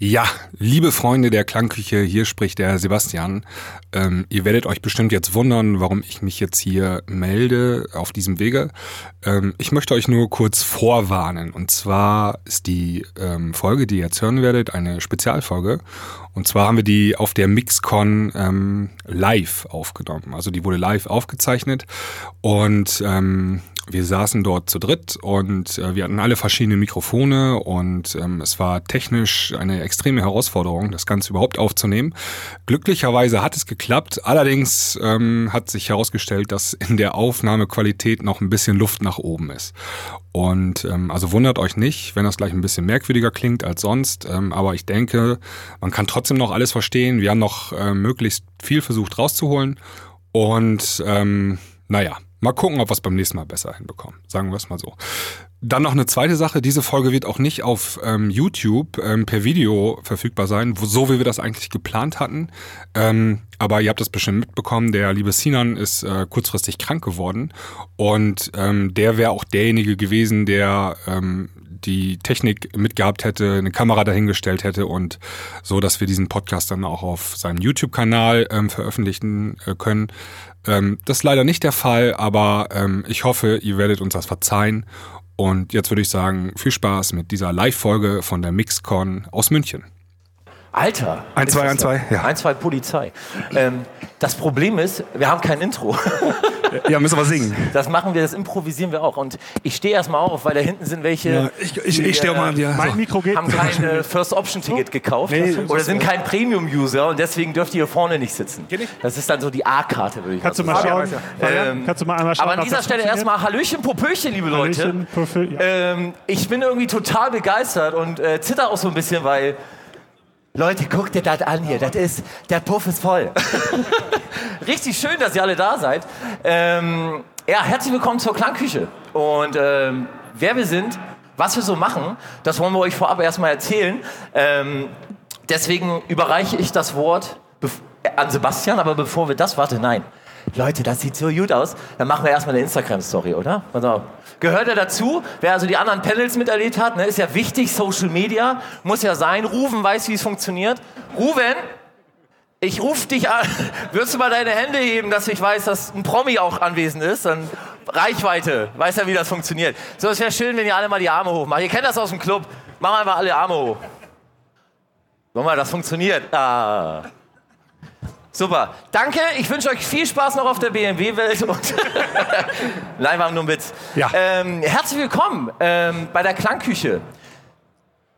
Ja, liebe Freunde der Klangküche, hier spricht der Sebastian. Ähm, ihr werdet euch bestimmt jetzt wundern, warum ich mich jetzt hier melde auf diesem Wege. Ähm, ich möchte euch nur kurz vorwarnen. Und zwar ist die ähm, Folge, die ihr jetzt hören werdet, eine Spezialfolge. Und zwar haben wir die auf der Mixcon ähm, live aufgenommen. Also die wurde live aufgezeichnet. Und ähm, wir saßen dort zu dritt und äh, wir hatten alle verschiedene Mikrofone und ähm, es war technisch eine extreme Herausforderung, das Ganze überhaupt aufzunehmen. Glücklicherweise hat es geklappt, allerdings ähm, hat sich herausgestellt, dass in der Aufnahmequalität noch ein bisschen Luft nach oben ist. Und ähm, also wundert euch nicht, wenn das gleich ein bisschen merkwürdiger klingt als sonst, ähm, aber ich denke, man kann trotzdem noch alles verstehen. Wir haben noch äh, möglichst viel versucht rauszuholen und ähm, naja, Mal gucken, ob wir es beim nächsten Mal besser hinbekommen. Sagen wir es mal so. Dann noch eine zweite Sache. Diese Folge wird auch nicht auf ähm, YouTube ähm, per Video verfügbar sein, so wie wir das eigentlich geplant hatten. Ähm, aber ihr habt das bestimmt mitbekommen. Der liebe Sinan ist äh, kurzfristig krank geworden. Und ähm, der wäre auch derjenige gewesen, der ähm, die Technik mitgehabt hätte, eine Kamera dahingestellt hätte und so, dass wir diesen Podcast dann auch auf seinem YouTube-Kanal ähm, veröffentlichen äh, können. Ähm, das ist leider nicht der Fall, aber ähm, ich hoffe, ihr werdet uns das verzeihen. Und jetzt würde ich sagen, viel Spaß mit dieser Live-Folge von der Mixcon aus München. Alter. 1, 2, 1, 2, ja. 1, 2 Polizei. Ähm, das Problem ist, wir haben kein Intro. ja, müssen wir singen. Das machen wir, das improvisieren wir auch. Und ich stehe erstmal auf, weil da hinten sind welche. Ja, ich ich, ich stehe auch mal an dir. Mein Mikro geht Haben kein äh, First-Option-Ticket gekauft nee, oder sind kein Premium-User und deswegen dürft ihr hier vorne nicht sitzen. Das ist dann so die A-Karte, würde ich Kannst du mal schauen? Ähm, Kannst du mal einmal schauen? Aber an dieser Stelle erstmal Hallöchen, Popöchen, liebe Leute. Popö, ja. ähm, ich bin irgendwie total begeistert und äh, zitter auch so ein bisschen, weil Leute, guckt dir das an hier. Das ist, der Puff ist voll. Richtig schön, dass ihr alle da seid. Ähm, ja, herzlich willkommen zur Klangküche. Und ähm, wer wir sind, was wir so machen, das wollen wir euch vorab erstmal erzählen. Ähm, deswegen überreiche ich das Wort an Sebastian, aber bevor wir das, warte, nein. Leute, das sieht so gut aus. Dann machen wir erstmal eine Instagram-Story, oder? Also, gehört ja dazu. Wer also die anderen Panels miterlebt hat, ne, ist ja wichtig. Social Media muss ja sein. Ruven weiß, wie es funktioniert. Ruven, ich rufe dich an. Würdest du mal deine Hände heben, dass ich weiß, dass ein Promi auch anwesend ist? Dann Reichweite. Weiß ja, wie das funktioniert. So, es wäre schön, wenn ihr alle mal die Arme hochmacht. Ihr kennt das aus dem Club. Machen einfach alle Arme hoch. Guck mal, das funktioniert. Ah. Super. Danke. Ich wünsche euch viel Spaß noch auf der BMW-Welt. Nein, war nur Witz. Ja. Ähm, herzlich willkommen ähm, bei der Klangküche.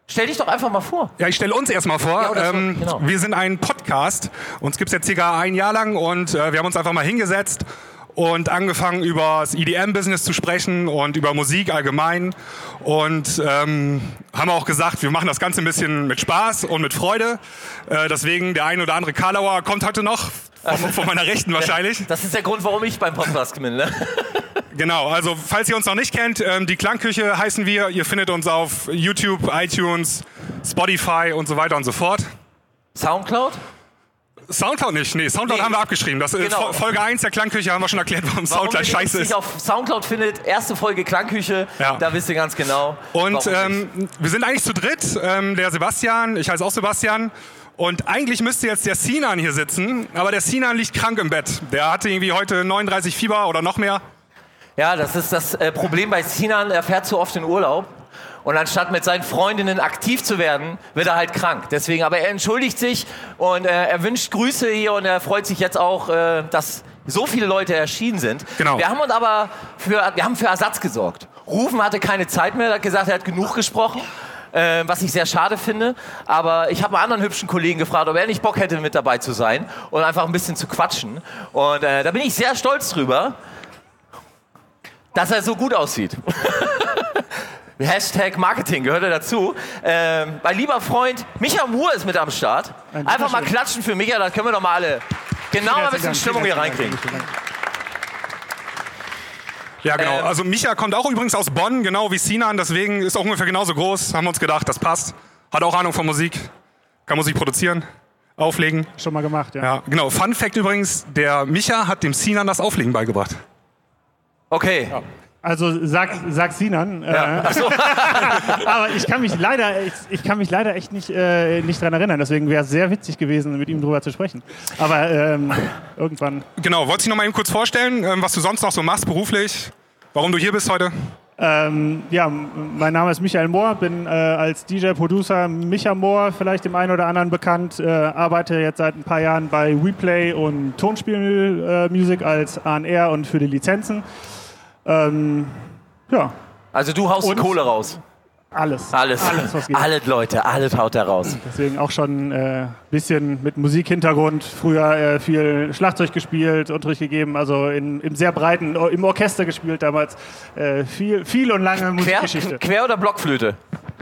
Stell dich doch einfach mal vor. Ja, ich stelle uns erstmal vor. Ja, ähm, genau. Wir sind ein Podcast. Uns gibt es jetzt circa ein Jahr lang und äh, wir haben uns einfach mal hingesetzt und angefangen über das EDM-Business zu sprechen und über Musik allgemein und ähm, haben auch gesagt, wir machen das Ganze ein bisschen mit Spaß und mit Freude. Äh, deswegen der ein oder andere Karlauer kommt heute noch, von, von meiner Rechten wahrscheinlich. Das ist der Grund, warum ich beim Podcast bin. Ne? Genau, also falls ihr uns noch nicht kennt, ähm, die Klangküche heißen wir. Ihr findet uns auf YouTube, iTunes, Spotify und so weiter und so fort. Soundcloud? Soundcloud nicht, nee, Soundcloud nee. haben wir abgeschrieben. Das ist genau. Folge 1 der Klangküche haben wir schon erklärt, warum, warum Soundcloud scheiße ist. auf Soundcloud findet, erste Folge Klangküche, ja. da wisst ihr ganz genau. Und ähm, wir sind eigentlich zu dritt, ähm, der Sebastian, ich heiße auch Sebastian. Und eigentlich müsste jetzt der Sinan hier sitzen, aber der Sinan liegt krank im Bett. Der hatte irgendwie heute 39 Fieber oder noch mehr. Ja, das ist das äh, Problem bei Sinan, er fährt zu oft in Urlaub. Und anstatt mit seinen Freundinnen aktiv zu werden, wird er halt krank. Deswegen, aber er entschuldigt sich und äh, er wünscht Grüße hier und er freut sich jetzt auch, äh, dass so viele Leute erschienen sind. Genau. Wir haben uns aber für, wir haben für Ersatz gesorgt. Rufen hatte keine Zeit mehr, er hat gesagt, er hat genug gesprochen. Äh, was ich sehr schade finde. Aber ich habe einen anderen hübschen Kollegen gefragt, ob er nicht Bock hätte, mit dabei zu sein und einfach ein bisschen zu quatschen. Und äh, da bin ich sehr stolz drüber, dass er so gut aussieht. Hashtag Marketing gehört er dazu. Ähm, mein lieber Freund Micha Moore ist mit am Start. Einfach mal klatschen für Micha, das können wir doch mal alle genau ein bisschen Stimmung hier reinkriegen. Ja, genau. Ähm, also Micha kommt auch übrigens aus Bonn, genau wie Sinan, deswegen ist auch ungefähr genauso groß. Haben wir uns gedacht, das passt. Hat auch Ahnung von Musik, kann Musik produzieren, auflegen. Schon mal gemacht, ja. Ja, genau. Fun Fact übrigens, der Micha hat dem Sinan das Auflegen beigebracht. Okay. Ja. Also sag, sag Sinan. Ja. Äh, so. aber ich kann mich leider, ich, ich kann mich leider echt nicht, äh, nicht daran erinnern. Deswegen wäre es sehr witzig gewesen, mit ihm drüber zu sprechen. Aber ähm, irgendwann. Genau, wolltest du noch mal eben kurz vorstellen, ähm, was du sonst noch so machst beruflich? Warum du hier bist heute? Ähm, ja, mein Name ist Michael Mohr, bin äh, als DJ-Producer Micha Mohr, vielleicht dem einen oder anderen bekannt, äh, arbeite jetzt seit ein paar Jahren bei WePlay und Tonspielmusik äh, als ANR und für die Lizenzen. Ähm, ja. Also du haust und Kohle raus. Alles. Alles. Alles, was geht. Alle Leute, alles haut er raus. Deswegen auch schon ein äh, bisschen mit Musikhintergrund. Früher äh, viel Schlagzeug gespielt, Unterricht gegeben, also in, im sehr breiten, im Orchester gespielt damals. Äh, viel, viel und lange Musikgeschichte. Quer, Quer oder Blockflüte?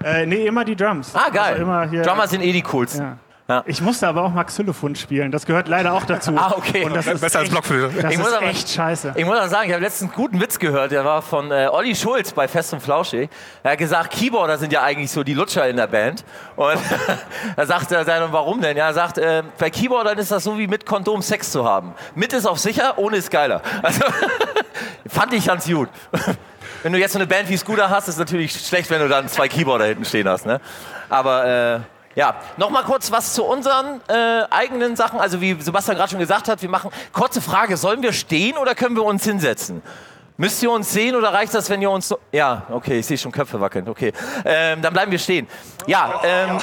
Äh, nee, immer die Drums. Ah, geil. Also Drummer sind eh die coolsten. Ja. Ja. Ich musste aber auch mal Xylophon spielen. Das gehört leider auch dazu. ah, okay. Und das ist Besser als Blockflöte. Das ich ist aber, echt scheiße. Ich muss auch sagen, ich habe letztens einen guten Witz gehört. Der war von äh, Olli Schulz bei Fest und Flauschig. Er hat gesagt, Keyboarder sind ja eigentlich so die Lutscher in der Band. Und da sagt er dann, warum denn? Ja, er sagt, äh, bei Keyboardern ist das so wie mit Kondom Sex zu haben. Mit ist auf sicher, ohne ist geiler. Also fand ich ganz gut. Wenn du jetzt so eine Band wie Scooter hast, ist es natürlich schlecht, wenn du dann zwei Keyboarder hinten stehen hast. Ne? Aber äh, ja, nochmal kurz was zu unseren äh, eigenen Sachen. Also wie Sebastian gerade schon gesagt hat, wir machen, kurze Frage, sollen wir stehen oder können wir uns hinsetzen? Müsst ihr uns sehen oder reicht das, wenn ihr uns... So ja, okay, ich sehe schon Köpfe wackeln, okay. Ähm, dann bleiben wir stehen. Ja, ähm,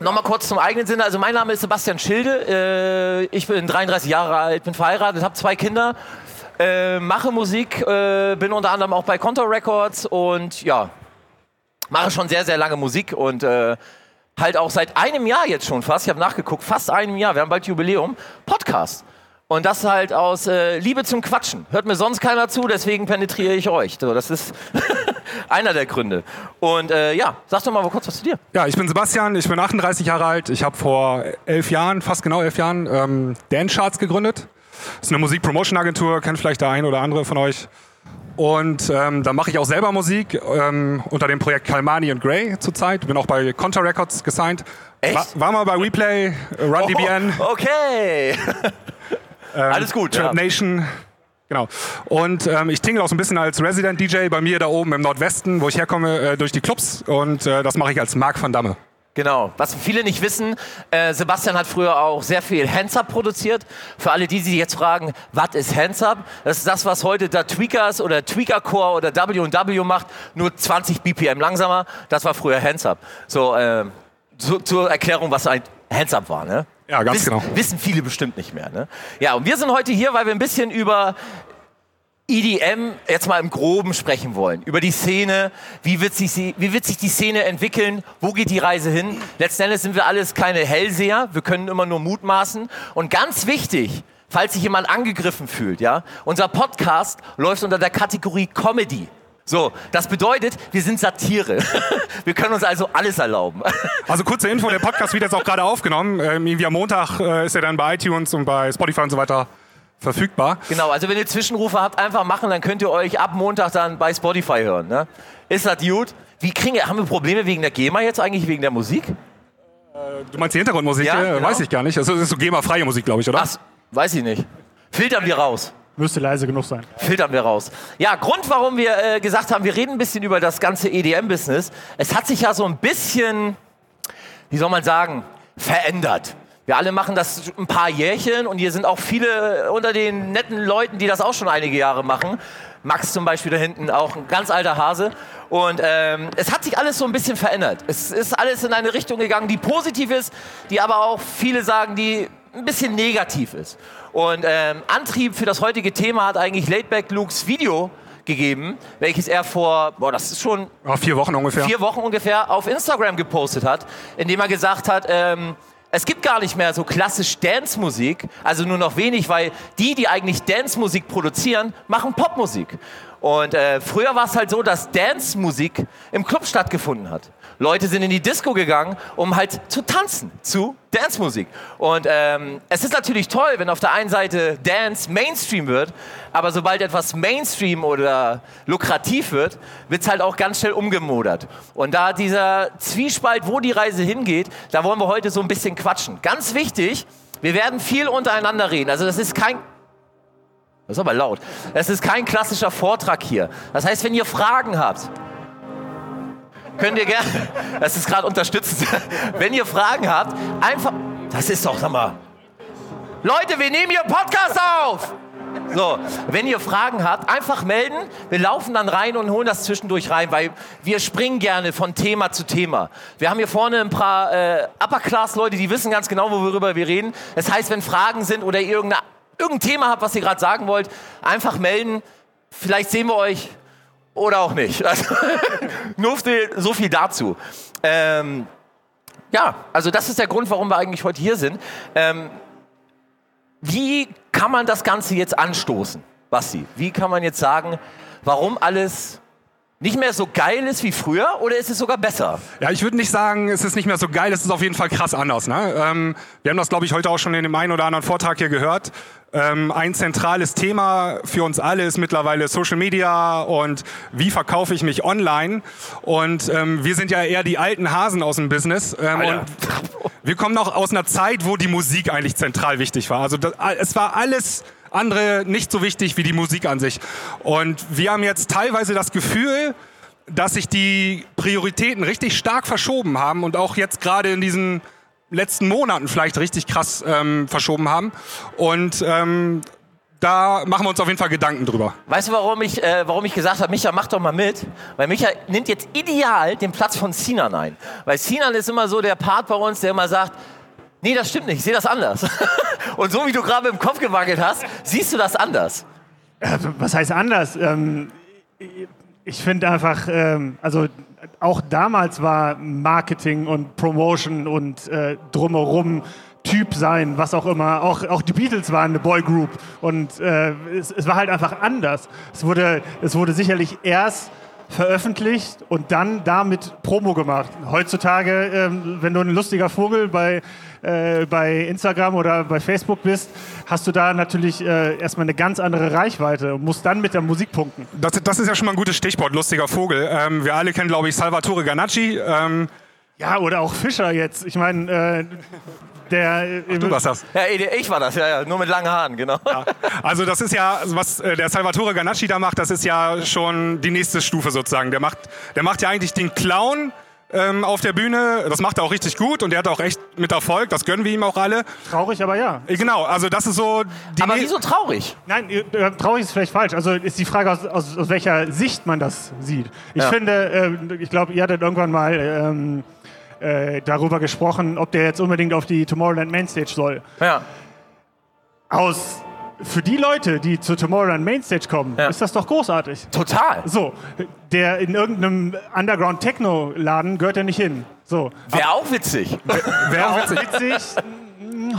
Nochmal kurz zum eigenen Sinne. Also mein Name ist Sebastian Schilde. Äh, ich bin 33 Jahre alt, bin verheiratet, habe zwei Kinder, äh, mache Musik, äh, bin unter anderem auch bei Contour Records und ja, mache schon sehr, sehr lange Musik und äh, halt auch seit einem Jahr jetzt schon fast, ich habe nachgeguckt, fast einem Jahr, wir haben bald Jubiläum, Podcast. Und das halt aus äh, Liebe zum Quatschen. Hört mir sonst keiner zu, deswegen penetriere ich euch. So, das ist einer der Gründe. Und äh, ja, sag doch mal kurz was zu dir. Ja, ich bin Sebastian, ich bin 38 Jahre alt. Ich habe vor elf Jahren, fast genau elf Jahren, ähm, Dance Charts gegründet. Das ist eine Musik-Promotion-Agentur, kennt vielleicht der ein oder andere von euch. Und ähm, da mache ich auch selber Musik ähm, unter dem Projekt Kalmani und Gray zurzeit. Bin auch bei Contra Records gesigned. Echt? War, war mal bei Replay, Run DBN. Oh, okay. ähm, Alles gut. Trap ja. Nation. Genau. Und ähm, ich tingle auch so ein bisschen als Resident DJ bei mir da oben im Nordwesten, wo ich herkomme, äh, durch die Clubs. Und äh, das mache ich als Marc van Damme. Genau. Was viele nicht wissen, äh, Sebastian hat früher auch sehr viel Hands-Up produziert. Für alle, die sich jetzt fragen, was ist Hands-Up? Das ist das, was heute der Tweakers oder Tweaker-Core oder W&W macht, nur 20 BPM langsamer. Das war früher Hands-Up. So, äh, so, zur Erklärung, was ein Hands-Up war. Ne? Ja, ganz wissen, genau. Wissen viele bestimmt nicht mehr. Ne? Ja, und wir sind heute hier, weil wir ein bisschen über EDM jetzt mal im Groben sprechen wollen. Über die Szene, wie wird, sich, wie wird sich die Szene entwickeln, wo geht die Reise hin. Letzten Endes sind wir alles keine Hellseher, wir können immer nur mutmaßen. Und ganz wichtig, falls sich jemand angegriffen fühlt, ja, unser Podcast läuft unter der Kategorie Comedy. So, das bedeutet, wir sind Satire. Wir können uns also alles erlauben. Also kurze Info, der Podcast wird jetzt auch gerade aufgenommen. Ähm, irgendwie am Montag äh, ist er dann bei iTunes und bei Spotify und so weiter verfügbar. Genau, also wenn ihr Zwischenrufe habt, einfach machen, dann könnt ihr euch ab Montag dann bei Spotify hören. Ne? Ist das gut? Wie kriegen wir, haben wir Probleme wegen der GEMA jetzt eigentlich, wegen der Musik? Äh, du meinst die Hintergrundmusik? Ja, genau. Weiß ich gar nicht. Also, das ist so GEMA-freie Musik, glaube ich, oder? Ach, weiß ich nicht. Filtern wir raus. Müsste leise genug sein. Filtern wir raus. Ja, Grund, warum wir äh, gesagt haben, wir reden ein bisschen über das ganze EDM-Business. Es hat sich ja so ein bisschen, wie soll man sagen, verändert. Wir alle machen das ein paar Jährchen und hier sind auch viele unter den netten Leuten, die das auch schon einige Jahre machen. Max zum Beispiel da hinten, auch ein ganz alter Hase. Und ähm, es hat sich alles so ein bisschen verändert. Es ist alles in eine Richtung gegangen, die positiv ist, die aber auch viele sagen, die ein bisschen negativ ist. Und ähm, Antrieb für das heutige Thema hat eigentlich Laidback Lukes Video gegeben, welches er vor, boah, das ist schon ja, vier Wochen ungefähr, vier Wochen ungefähr auf Instagram gepostet hat, indem er gesagt hat, ähm, es gibt gar nicht mehr so klassisch Dance-Musik, also nur noch wenig, weil die, die eigentlich Dance-Musik produzieren, machen Popmusik. Und äh, früher war es halt so, dass Dance-Musik im Club stattgefunden hat. Leute sind in die Disco gegangen, um halt zu tanzen zu Dance-Musik. Und ähm, es ist natürlich toll, wenn auf der einen Seite Dance Mainstream wird, aber sobald etwas Mainstream oder lukrativ wird, wird es halt auch ganz schnell umgemodert. Und da dieser Zwiespalt, wo die Reise hingeht, da wollen wir heute so ein bisschen quatschen. Ganz wichtig, wir werden viel untereinander reden. Also das ist kein Das ist aber laut. Es ist kein klassischer Vortrag hier. Das heißt, wenn ihr Fragen habt, könnt ihr gerne, das ist gerade unterstützend, wenn ihr Fragen habt, einfach, das ist doch, sag mal, Leute, wir nehmen hier Podcast auf. So, wenn ihr Fragen habt, einfach melden. Wir laufen dann rein und holen das zwischendurch rein, weil wir springen gerne von Thema zu Thema. Wir haben hier vorne ein paar äh, Upper-Class-Leute, die wissen ganz genau, worüber wir reden. Das heißt, wenn Fragen sind oder ihr irgendein Thema habt, was ihr gerade sagen wollt, einfach melden. Vielleicht sehen wir euch oder auch nicht. Also, nur so viel dazu. Ähm, ja, also das ist der Grund, warum wir eigentlich heute hier sind. Ähm, wie kann man das Ganze jetzt anstoßen, Basti? Wie kann man jetzt sagen, warum alles nicht mehr so geil ist wie früher oder ist es sogar besser? Ja, ich würde nicht sagen, es ist nicht mehr so geil, es ist auf jeden Fall krass anders. Ne? Ähm, wir haben das, glaube ich, heute auch schon in dem einen oder anderen Vortrag hier gehört. Ähm, ein zentrales Thema für uns alle ist mittlerweile Social Media und wie verkaufe ich mich online. Und ähm, wir sind ja eher die alten Hasen aus dem Business. Ähm, und wir kommen noch aus einer Zeit, wo die Musik eigentlich zentral wichtig war. Also das, es war alles andere nicht so wichtig wie die Musik an sich. Und wir haben jetzt teilweise das Gefühl, dass sich die Prioritäten richtig stark verschoben haben und auch jetzt gerade in diesen letzten Monaten vielleicht richtig krass ähm, verschoben haben. Und ähm, da machen wir uns auf jeden Fall Gedanken drüber. Weißt du, warum ich, äh, warum ich gesagt habe, Micha, mach doch mal mit? Weil Micha nimmt jetzt ideal den Platz von Sinan ein. Weil Sinan ist immer so der Part bei uns, der immer sagt, nee, das stimmt nicht, ich sehe das anders. Und so wie du gerade im Kopf gewackelt hast, siehst du das anders. Also, was heißt anders? Ähm, ich finde einfach, ähm, also auch damals war Marketing und Promotion und äh, drumherum Typ sein, was auch immer. Auch, auch die Beatles waren eine Boygroup und äh, es, es, war halt einfach anders. Es wurde, es wurde sicherlich erst veröffentlicht und dann damit Promo gemacht. Heutzutage, ähm, wenn du ein lustiger Vogel bei, äh, bei Instagram oder bei Facebook bist, hast du da natürlich äh, erstmal eine ganz andere Reichweite und musst dann mit der Musik punkten. Das, das ist ja schon mal ein gutes Stichwort, lustiger Vogel. Ähm, wir alle kennen, glaube ich, Salvatore Ganacci. Ähm ja, oder auch Fischer jetzt. Ich meine, äh, der. Ach, du warst das. Ja, ich war das, ja, ja, nur mit langen Haaren, genau. Ja. Also, das ist ja, was äh, der Salvatore Ganacci da macht, das ist ja schon die nächste Stufe sozusagen. Der macht, der macht ja eigentlich den Clown ähm, auf der Bühne. Das macht er auch richtig gut und der hat auch echt mit Erfolg. Das gönnen wir ihm auch alle. Traurig, aber ja. Äh, genau, also das ist so. Die aber wieso traurig? Nein, äh, traurig ist vielleicht falsch. Also ist die Frage, aus, aus, aus welcher Sicht man das sieht. Ich ja. finde, äh, ich glaube, ihr hattet irgendwann mal. Ähm, äh, darüber gesprochen, ob der jetzt unbedingt auf die Tomorrowland Mainstage soll. Ja. Aus für die Leute, die zur Tomorrowland Mainstage kommen, ja. ist das doch großartig. Total. So, der in irgendeinem Underground Techno Laden gehört er nicht hin. So. Wäre auch witzig. Wäre auch witzig.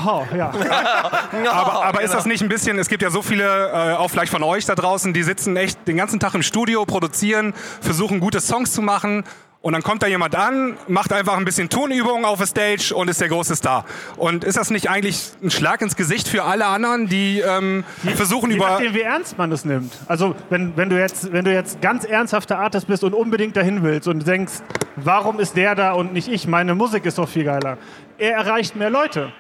Oh, ja. aber, aber ist das nicht ein bisschen, es gibt ja so viele, äh, auch vielleicht von euch da draußen, die sitzen echt den ganzen Tag im Studio, produzieren, versuchen gute Songs zu machen und dann kommt da jemand an, macht einfach ein bisschen Tonübungen auf der Stage und ist der große Star. Und ist das nicht eigentlich ein Schlag ins Gesicht für alle anderen, die, ähm, die versuchen je über... Nachdem, wie ernst man das nimmt. Also wenn, wenn, du jetzt, wenn du jetzt ganz ernsthafter Artist bist und unbedingt dahin willst und denkst, warum ist der da und nicht ich? Meine Musik ist doch viel geiler. Er erreicht mehr Leute.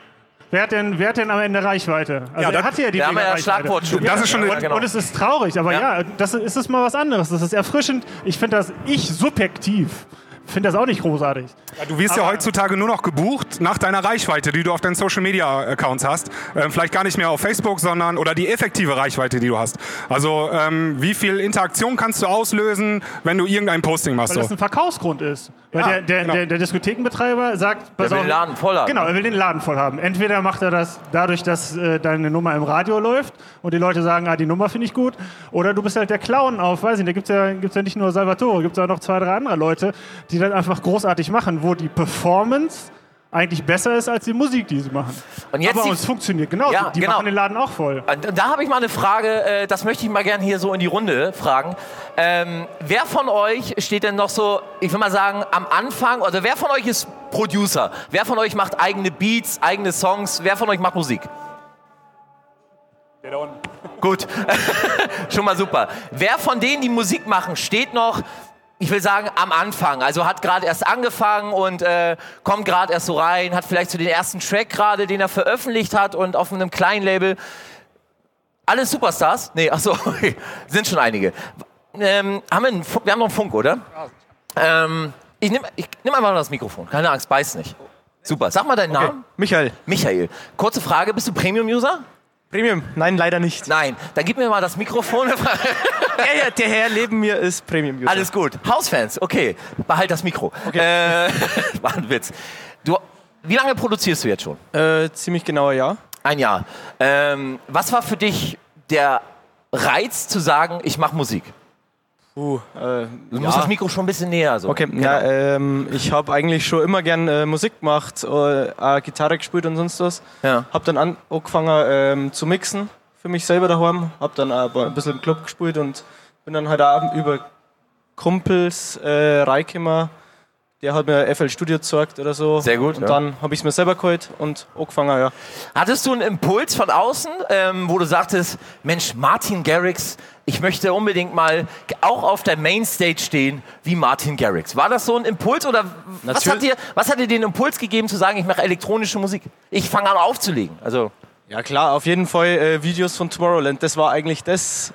Wer hat, denn, wer hat denn am Ende Reichweite? Also ja, er hat ja die ja, ja Schlagwort schon. Das ist schon und, genau. und, es ist traurig, aber ja, ja das ist, ist mal was anderes. Das ist erfrischend. Ich finde das, ich subjektiv finde das auch nicht großartig. Ja, du wirst Aber ja heutzutage nur noch gebucht nach deiner Reichweite, die du auf deinen Social Media Accounts hast. Ähm, vielleicht gar nicht mehr auf Facebook, sondern oder die effektive Reichweite, die du hast. Also ähm, wie viel Interaktion kannst du auslösen, wenn du irgendein Posting machst? Weil so? das ein Verkaufsgrund ist. Weil ja, der, der, genau. der, der, Diskothekenbetreiber sagt, er will den Laden voll haben. Genau, er will den Laden voll haben. Entweder macht er das dadurch, dass äh, deine Nummer im Radio läuft und die Leute sagen, ah, die Nummer finde ich gut. Oder du bist halt der Clown auf, weiß ich nicht, da gibt es ja, gibt's ja nicht nur Salvatore, gibt es auch noch zwei, drei andere Leute, die das einfach großartig machen, wo die Performance eigentlich besser ist als die Musik, die sie machen. Und jetzt Aber es funktioniert genau. Ja, die genau. machen den Laden auch voll. Da habe ich mal eine Frage, äh, das möchte ich mal gerne hier so in die Runde fragen. Ähm, wer von euch steht denn noch so, ich will mal sagen, am Anfang, oder wer von euch ist Producer? Wer von euch macht eigene Beats, eigene Songs? Wer von euch macht Musik? Der da unten. Gut, schon mal super. Wer von denen, die Musik machen, steht noch ich will sagen, am Anfang. Also hat gerade erst angefangen und äh, kommt gerade erst so rein, hat vielleicht so den ersten Track gerade, den er veröffentlicht hat und auf einem kleinen Label. Alles Superstars? Nee, achso, sind schon einige. Ähm, haben wir, einen, wir haben noch einen Funk, oder? Ähm, ich nehme ich nehm einfach das Mikrofon. Keine Angst, beiß nicht. Super. Sag mal deinen okay. Namen. Michael. Michael. Kurze Frage, bist du Premium-User? Premium? Nein, leider nicht. Nein, dann gib mir mal das Mikrofon. ja, ja, der Herr neben mir ist Premium-User. Alles gut. Hausfans, okay. Behalt das Mikro. Okay. Äh, war ein Witz. Du, wie lange produzierst du jetzt schon? Äh, ziemlich genauer Jahr. Ein Jahr. Ähm, was war für dich der Reiz zu sagen, ich mache Musik? Uh, äh, du musst ja. das Mikro schon ein bisschen näher. So. Okay, genau. ja, ähm, ich habe eigentlich schon immer gern äh, Musik gemacht, äh, Gitarre gespielt und sonst was. Ja. Habe dann an, angefangen ähm, zu mixen für mich selber daheim. Habe dann aber ein bisschen im Club gespielt und bin dann heute Abend über Kumpels äh, reingekommen der hat mir FL Studio gezeigt oder so. Sehr gut. Und ja. dann habe ich es mir selber geholt und angefangen, ja. Hattest du einen Impuls von außen, ähm, wo du sagtest, Mensch, Martin Garrix, ich möchte unbedingt mal auch auf der Mainstage stehen wie Martin Garrix. War das so ein Impuls oder was hat, dir, was hat dir den Impuls gegeben zu sagen, ich mache elektronische Musik? Ich fange an aufzulegen. Also ja klar, auf jeden Fall äh, Videos von Tomorrowland. Das war eigentlich das,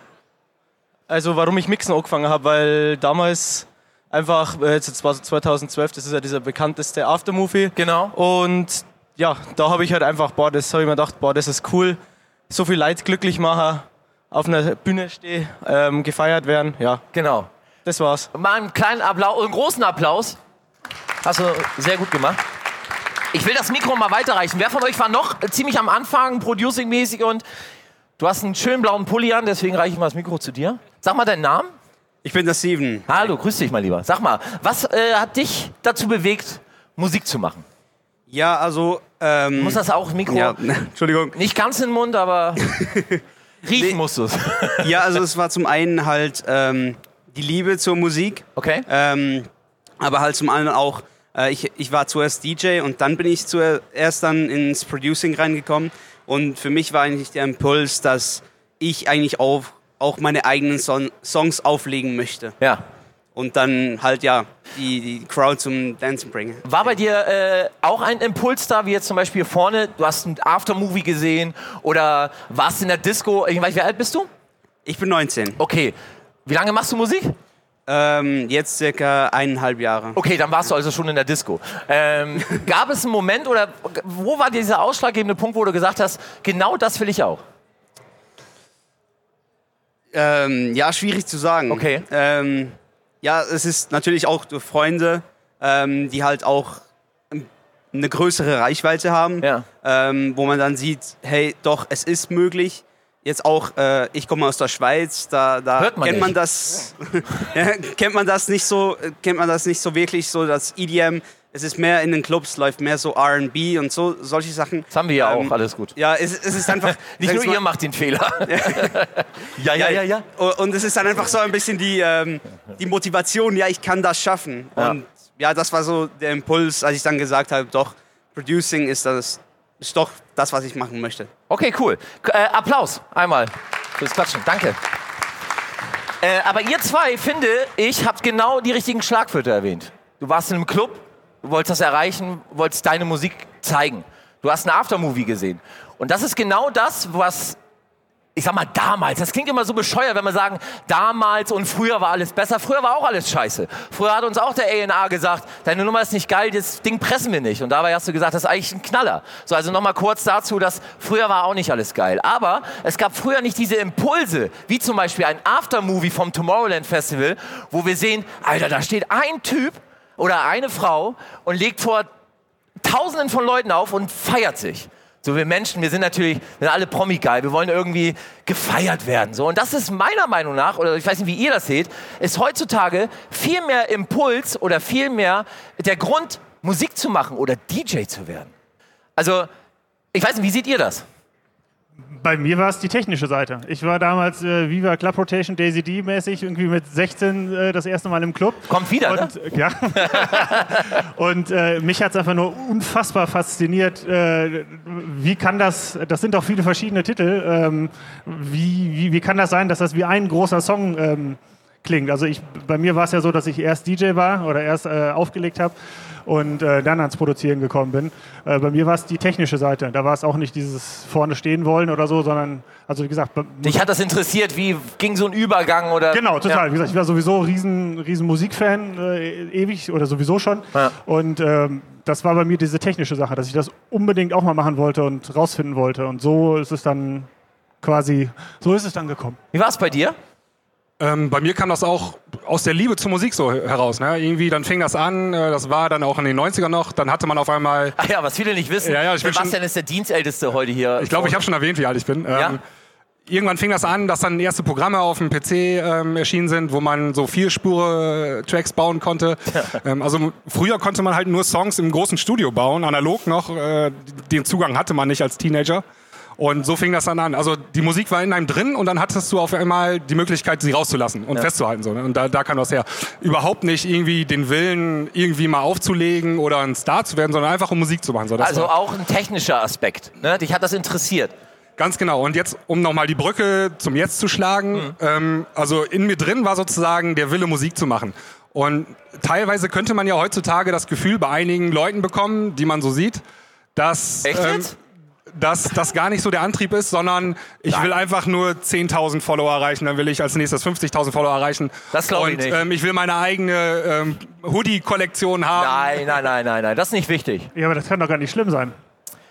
also warum ich Mixen angefangen habe, weil damals einfach, äh, jetzt war so 2012, das ist ja dieser bekannteste Aftermovie. Genau. Und ja, da habe ich halt einfach, boah, das habe ich mir gedacht, boah, das ist cool. So viel Leid glücklich machen, auf einer Bühne stehen, ähm, gefeiert werden, ja. Genau. Das war's. Mal einen kleinen Applaus, einen großen Applaus. Hast du sehr gut gemacht. Ich will das Mikro mal weiterreichen. Wer von euch war noch ziemlich am Anfang, producing-mäßig und du hast einen schönen blauen Pulli an, deswegen reiche ich mal das Mikro zu dir. Sag mal deinen Namen. Ich bin der Steven. Hallo, grüß dich mal lieber. Sag mal, was äh, hat dich dazu bewegt, Musik zu machen? Ja, also. Ähm, muss das auch Mikro? Ja, Entschuldigung. Nicht ganz in den Mund, aber riechen nee. musst du es. ja, also es war zum einen halt ähm, die Liebe zur Musik. Okay. Ähm, aber halt zum anderen auch, äh, ich, ich war zuerst DJ und dann bin ich zuerst dann ins Producing reingekommen. Und für mich war eigentlich der Impuls, dass ich eigentlich auch auch meine eigenen Son Songs auflegen möchte. Ja. Und dann halt ja die, die Crowd zum Dancen bringen. War bei dir äh, auch ein Impuls da, wie jetzt zum Beispiel vorne, du hast ein Aftermovie gesehen oder warst in der Disco, ich weiß, wie alt bist du? Ich bin 19. Okay. Wie lange machst du Musik? Ähm, jetzt circa eineinhalb Jahre. Okay, dann warst du also schon in der Disco. Ähm, gab es einen Moment oder wo war dieser ausschlaggebende Punkt, wo du gesagt hast, genau das will ich auch? Ähm, ja, schwierig zu sagen. Okay. Ähm, ja, es ist natürlich auch durch Freunde, ähm, die halt auch eine größere Reichweite haben, ja. Ähm, wo man dann sieht, hey, doch, es ist möglich. Jetzt auch, äh, ich komme aus der Schweiz, da, da man kennt nicht. man das, kennt man das nicht so, kennt man das nicht so wirklich so, das EDM es ist mehr in den Clubs, läuft mehr so RB und so, solche Sachen. Das haben wir ja ähm, auch, alles gut. Ja, es, es ist einfach. Nicht nur ihr macht den Fehler. ja, ja, ja, ja. Und es ist dann einfach so ein bisschen die, ähm, die Motivation, ja, ich kann das schaffen. Ja. Und ja, das war so der Impuls, als ich dann gesagt habe, doch, Producing ist das, ist doch das, was ich machen möchte. Okay, cool. Äh, Applaus einmal fürs Klatschen. Danke. Äh, aber ihr zwei, finde ich, habt genau die richtigen Schlagwörter erwähnt. Du warst in einem Club, du wolltest das erreichen, wolltest deine Musik zeigen. Du hast ein Aftermovie gesehen. Und das ist genau das, was, ich sag mal, damals, das klingt immer so bescheuert, wenn wir sagen, damals und früher war alles besser. Früher war auch alles scheiße. Früher hat uns auch der A&A gesagt, deine Nummer ist nicht geil, das Ding pressen wir nicht. Und dabei hast du gesagt, das ist eigentlich ein Knaller. So, also nochmal kurz dazu, dass früher war auch nicht alles geil. Aber es gab früher nicht diese Impulse, wie zum Beispiel ein Aftermovie vom Tomorrowland Festival, wo wir sehen, Alter, da steht ein Typ oder eine Frau und legt vor Tausenden von Leuten auf und feiert sich. So wir Menschen, wir sind natürlich sind alle Promi-geil, wir wollen irgendwie gefeiert werden. So. Und das ist meiner Meinung nach, oder ich weiß nicht, wie ihr das seht, ist heutzutage viel mehr Impuls oder viel mehr der Grund, Musik zu machen oder DJ zu werden. Also, ich weiß nicht, wie seht ihr das? Bei mir war es die technische Seite. Ich war damals äh, Viva Club Rotation Daisy D mäßig irgendwie mit 16 äh, das erste Mal im Club. Kommt wieder, und, ne? Äh, ja. und äh, mich hat es einfach nur unfassbar fasziniert. Äh, wie kann das, das sind doch viele verschiedene Titel, ähm, wie, wie, wie kann das sein, dass das wie ein großer Song ähm, klingt. Also ich, bei mir war es ja so, dass ich erst DJ war oder erst äh, aufgelegt habe und äh, dann ans Produzieren gekommen bin. Äh, bei mir war es die technische Seite. Da war es auch nicht dieses vorne stehen wollen oder so, sondern, also wie gesagt. Dich hat das interessiert, wie ging so ein Übergang oder. Genau, total. Ja. Wie gesagt, ich war sowieso riesen, riesen Musikfan, äh, ewig oder sowieso schon. Ja. Und ähm, das war bei mir diese technische Sache, dass ich das unbedingt auch mal machen wollte und rausfinden wollte. Und so ist es dann quasi, so ist es dann gekommen. Wie war es bei dir? Ähm, bei mir kam das auch aus der Liebe zur Musik so heraus. Ne? Irgendwie, dann fing das an, äh, das war dann auch in den 90ern noch, dann hatte man auf einmal... Ach ja, was viele nicht wissen, ja, ja, ich Sebastian schon, ist der Dienstälteste heute hier. Ich glaube, ich habe schon erwähnt, wie alt ich bin. Ähm, ja? Irgendwann fing das an, dass dann erste Programme auf dem PC ähm, erschienen sind, wo man so vier Spur Tracks bauen konnte. ähm, also früher konnte man halt nur Songs im großen Studio bauen, analog noch. Äh, den Zugang hatte man nicht als Teenager. Und so fing das dann an. Also die Musik war in einem drin und dann hattest du auf einmal die Möglichkeit, sie rauszulassen und ja. festzuhalten. So, ne? Und da, da kam das her. Überhaupt nicht irgendwie den Willen, irgendwie mal aufzulegen oder ein Star zu werden, sondern einfach um Musik zu machen. So, also auch ein technischer Aspekt. Ne? Dich hat das interessiert. Ganz genau. Und jetzt, um nochmal die Brücke zum Jetzt zu schlagen, mhm. ähm, also in mir drin war sozusagen der Wille, Musik zu machen. Und teilweise könnte man ja heutzutage das Gefühl bei einigen Leuten bekommen, die man so sieht, dass... Echt jetzt? Ähm, dass das gar nicht so der Antrieb ist, sondern ich Nein. will einfach nur 10.000 Follower erreichen, dann will ich als nächstes 50.000 Follower erreichen. Das glaube ich nicht. Ähm, ich will meine eigene ähm, Hoodie-Kollektion haben. Nein, nein, nein, nein, nein, das ist nicht wichtig. Ja, aber das kann doch gar nicht schlimm sein.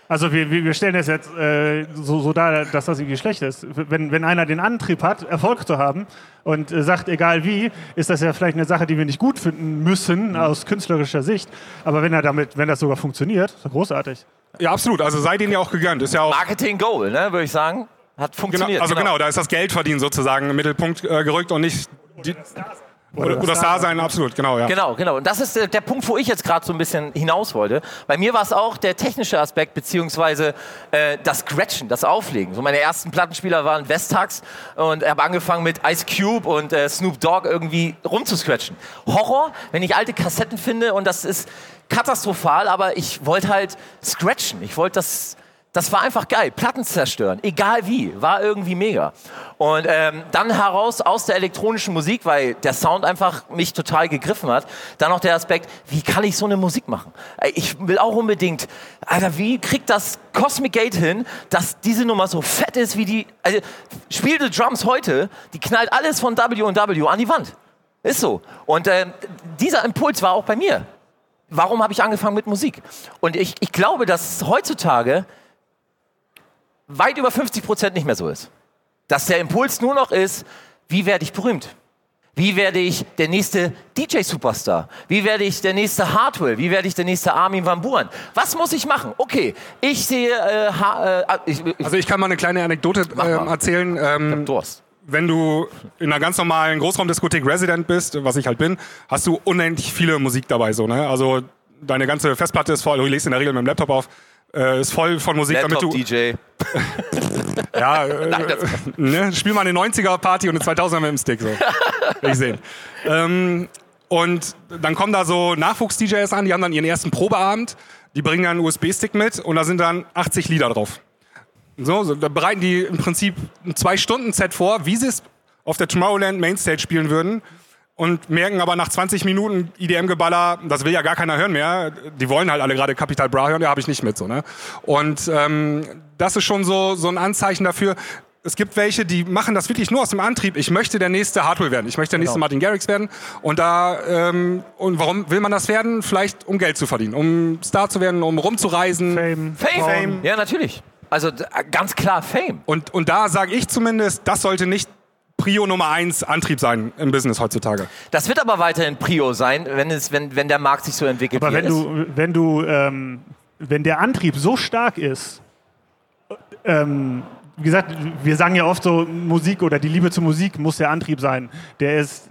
Also wir, wir stellen das jetzt äh, so, so dar, dass das irgendwie schlecht ist. Wenn, wenn einer den Antrieb hat, Erfolg zu haben und äh, sagt, egal wie, ist das ja vielleicht eine Sache, die wir nicht gut finden müssen mhm. aus künstlerischer Sicht. Aber wenn er damit, wenn das sogar funktioniert, ist das großartig. Ja, absolut. Also sei denen ja auch gegönnt. Ist ja auch Marketing Goal, ne, würde ich sagen. Hat funktioniert. Genau, also genau. genau. da ist das Geldverdienen sozusagen im Mittelpunkt äh, gerückt und nicht die, oder, oder Star sein, absolut, genau, ja. Genau, genau. Und das ist der, der Punkt, wo ich jetzt gerade so ein bisschen hinaus wollte. Bei mir war es auch der technische Aspekt, beziehungsweise äh, das Scratchen, das Auflegen. So meine ersten Plattenspieler waren Vestax und ich habe angefangen mit Ice Cube und äh, Snoop Dogg irgendwie rumzuscratchen. Horror, wenn ich alte Kassetten finde und das ist katastrophal, aber ich wollte halt scratchen. Ich wollte das das war einfach geil. Platten zerstören, egal wie, war irgendwie mega. Und ähm, dann heraus aus der elektronischen Musik, weil der Sound einfach mich total gegriffen hat, dann noch der Aspekt, wie kann ich so eine Musik machen? Ich will auch unbedingt, Alter, wie kriegt das Cosmic Gate hin, dass diese Nummer so fett ist wie die, also spielte Drums heute, die knallt alles von W&W an die Wand. Ist so. Und äh, dieser Impuls war auch bei mir. Warum habe ich angefangen mit Musik? Und ich, ich glaube, dass heutzutage weit über 50 Prozent nicht mehr so ist. Dass der Impuls nur noch ist, wie werde ich berühmt? Wie werde ich der nächste DJ-Superstar? Wie werde ich der nächste Hardwell? Wie werde ich der nächste Armin van Buren? Was muss ich machen? Okay, ich sehe... Äh, ha, äh, ich, ich, also ich kann mal eine kleine Anekdote äh, erzählen. Ähm, ich hab Durst wenn du in einer ganz normalen Großraumdiskothek Resident bist, was ich halt bin, hast du unendlich viele Musik dabei. So, ne? Also deine ganze Festplatte ist voll, du legst in der Regel mit dem Laptop auf, äh, ist voll von Musik, Laptop damit du. DJ. ja, äh, Nein, ne, spiel mal eine 90er Party und eine 2000er mit dem Stick. So. Ich sehen. Ähm, und dann kommen da so Nachwuchs-DJs an, die haben dann ihren ersten Probeabend, die bringen dann einen USB-Stick mit und da sind dann 80 Lieder drauf. So, so, da bereiten die im Prinzip ein Zwei-Stunden-Set vor, wie sie es auf der Tomorrowland Mainstage spielen würden und merken aber nach 20 Minuten IDM-Geballer, das will ja gar keiner hören mehr. Die wollen halt alle gerade Capital Bra hören, der habe ich nicht mit so. Ne? Und ähm, das ist schon so, so ein Anzeichen dafür. Es gibt welche, die machen das wirklich nur aus dem Antrieb. Ich möchte der nächste Hardware werden. Ich möchte der nächste genau. Martin Garrix werden. Und da ähm, und warum will man das werden? Vielleicht um Geld zu verdienen, um Star zu werden, um rumzureisen. Fame. Fame. Fame. Ja, natürlich. Also ganz klar Fame. Und, und da sage ich zumindest, das sollte nicht Prio Nummer eins Antrieb sein im Business heutzutage. Das wird aber weiterhin Prio sein, wenn, es, wenn, wenn der Markt sich so entwickelt. Aber wenn du, wenn du, ähm, wenn der Antrieb so stark ist, ähm, wie gesagt, wir sagen ja oft so, Musik oder die Liebe zur Musik muss der Antrieb sein. Der ist,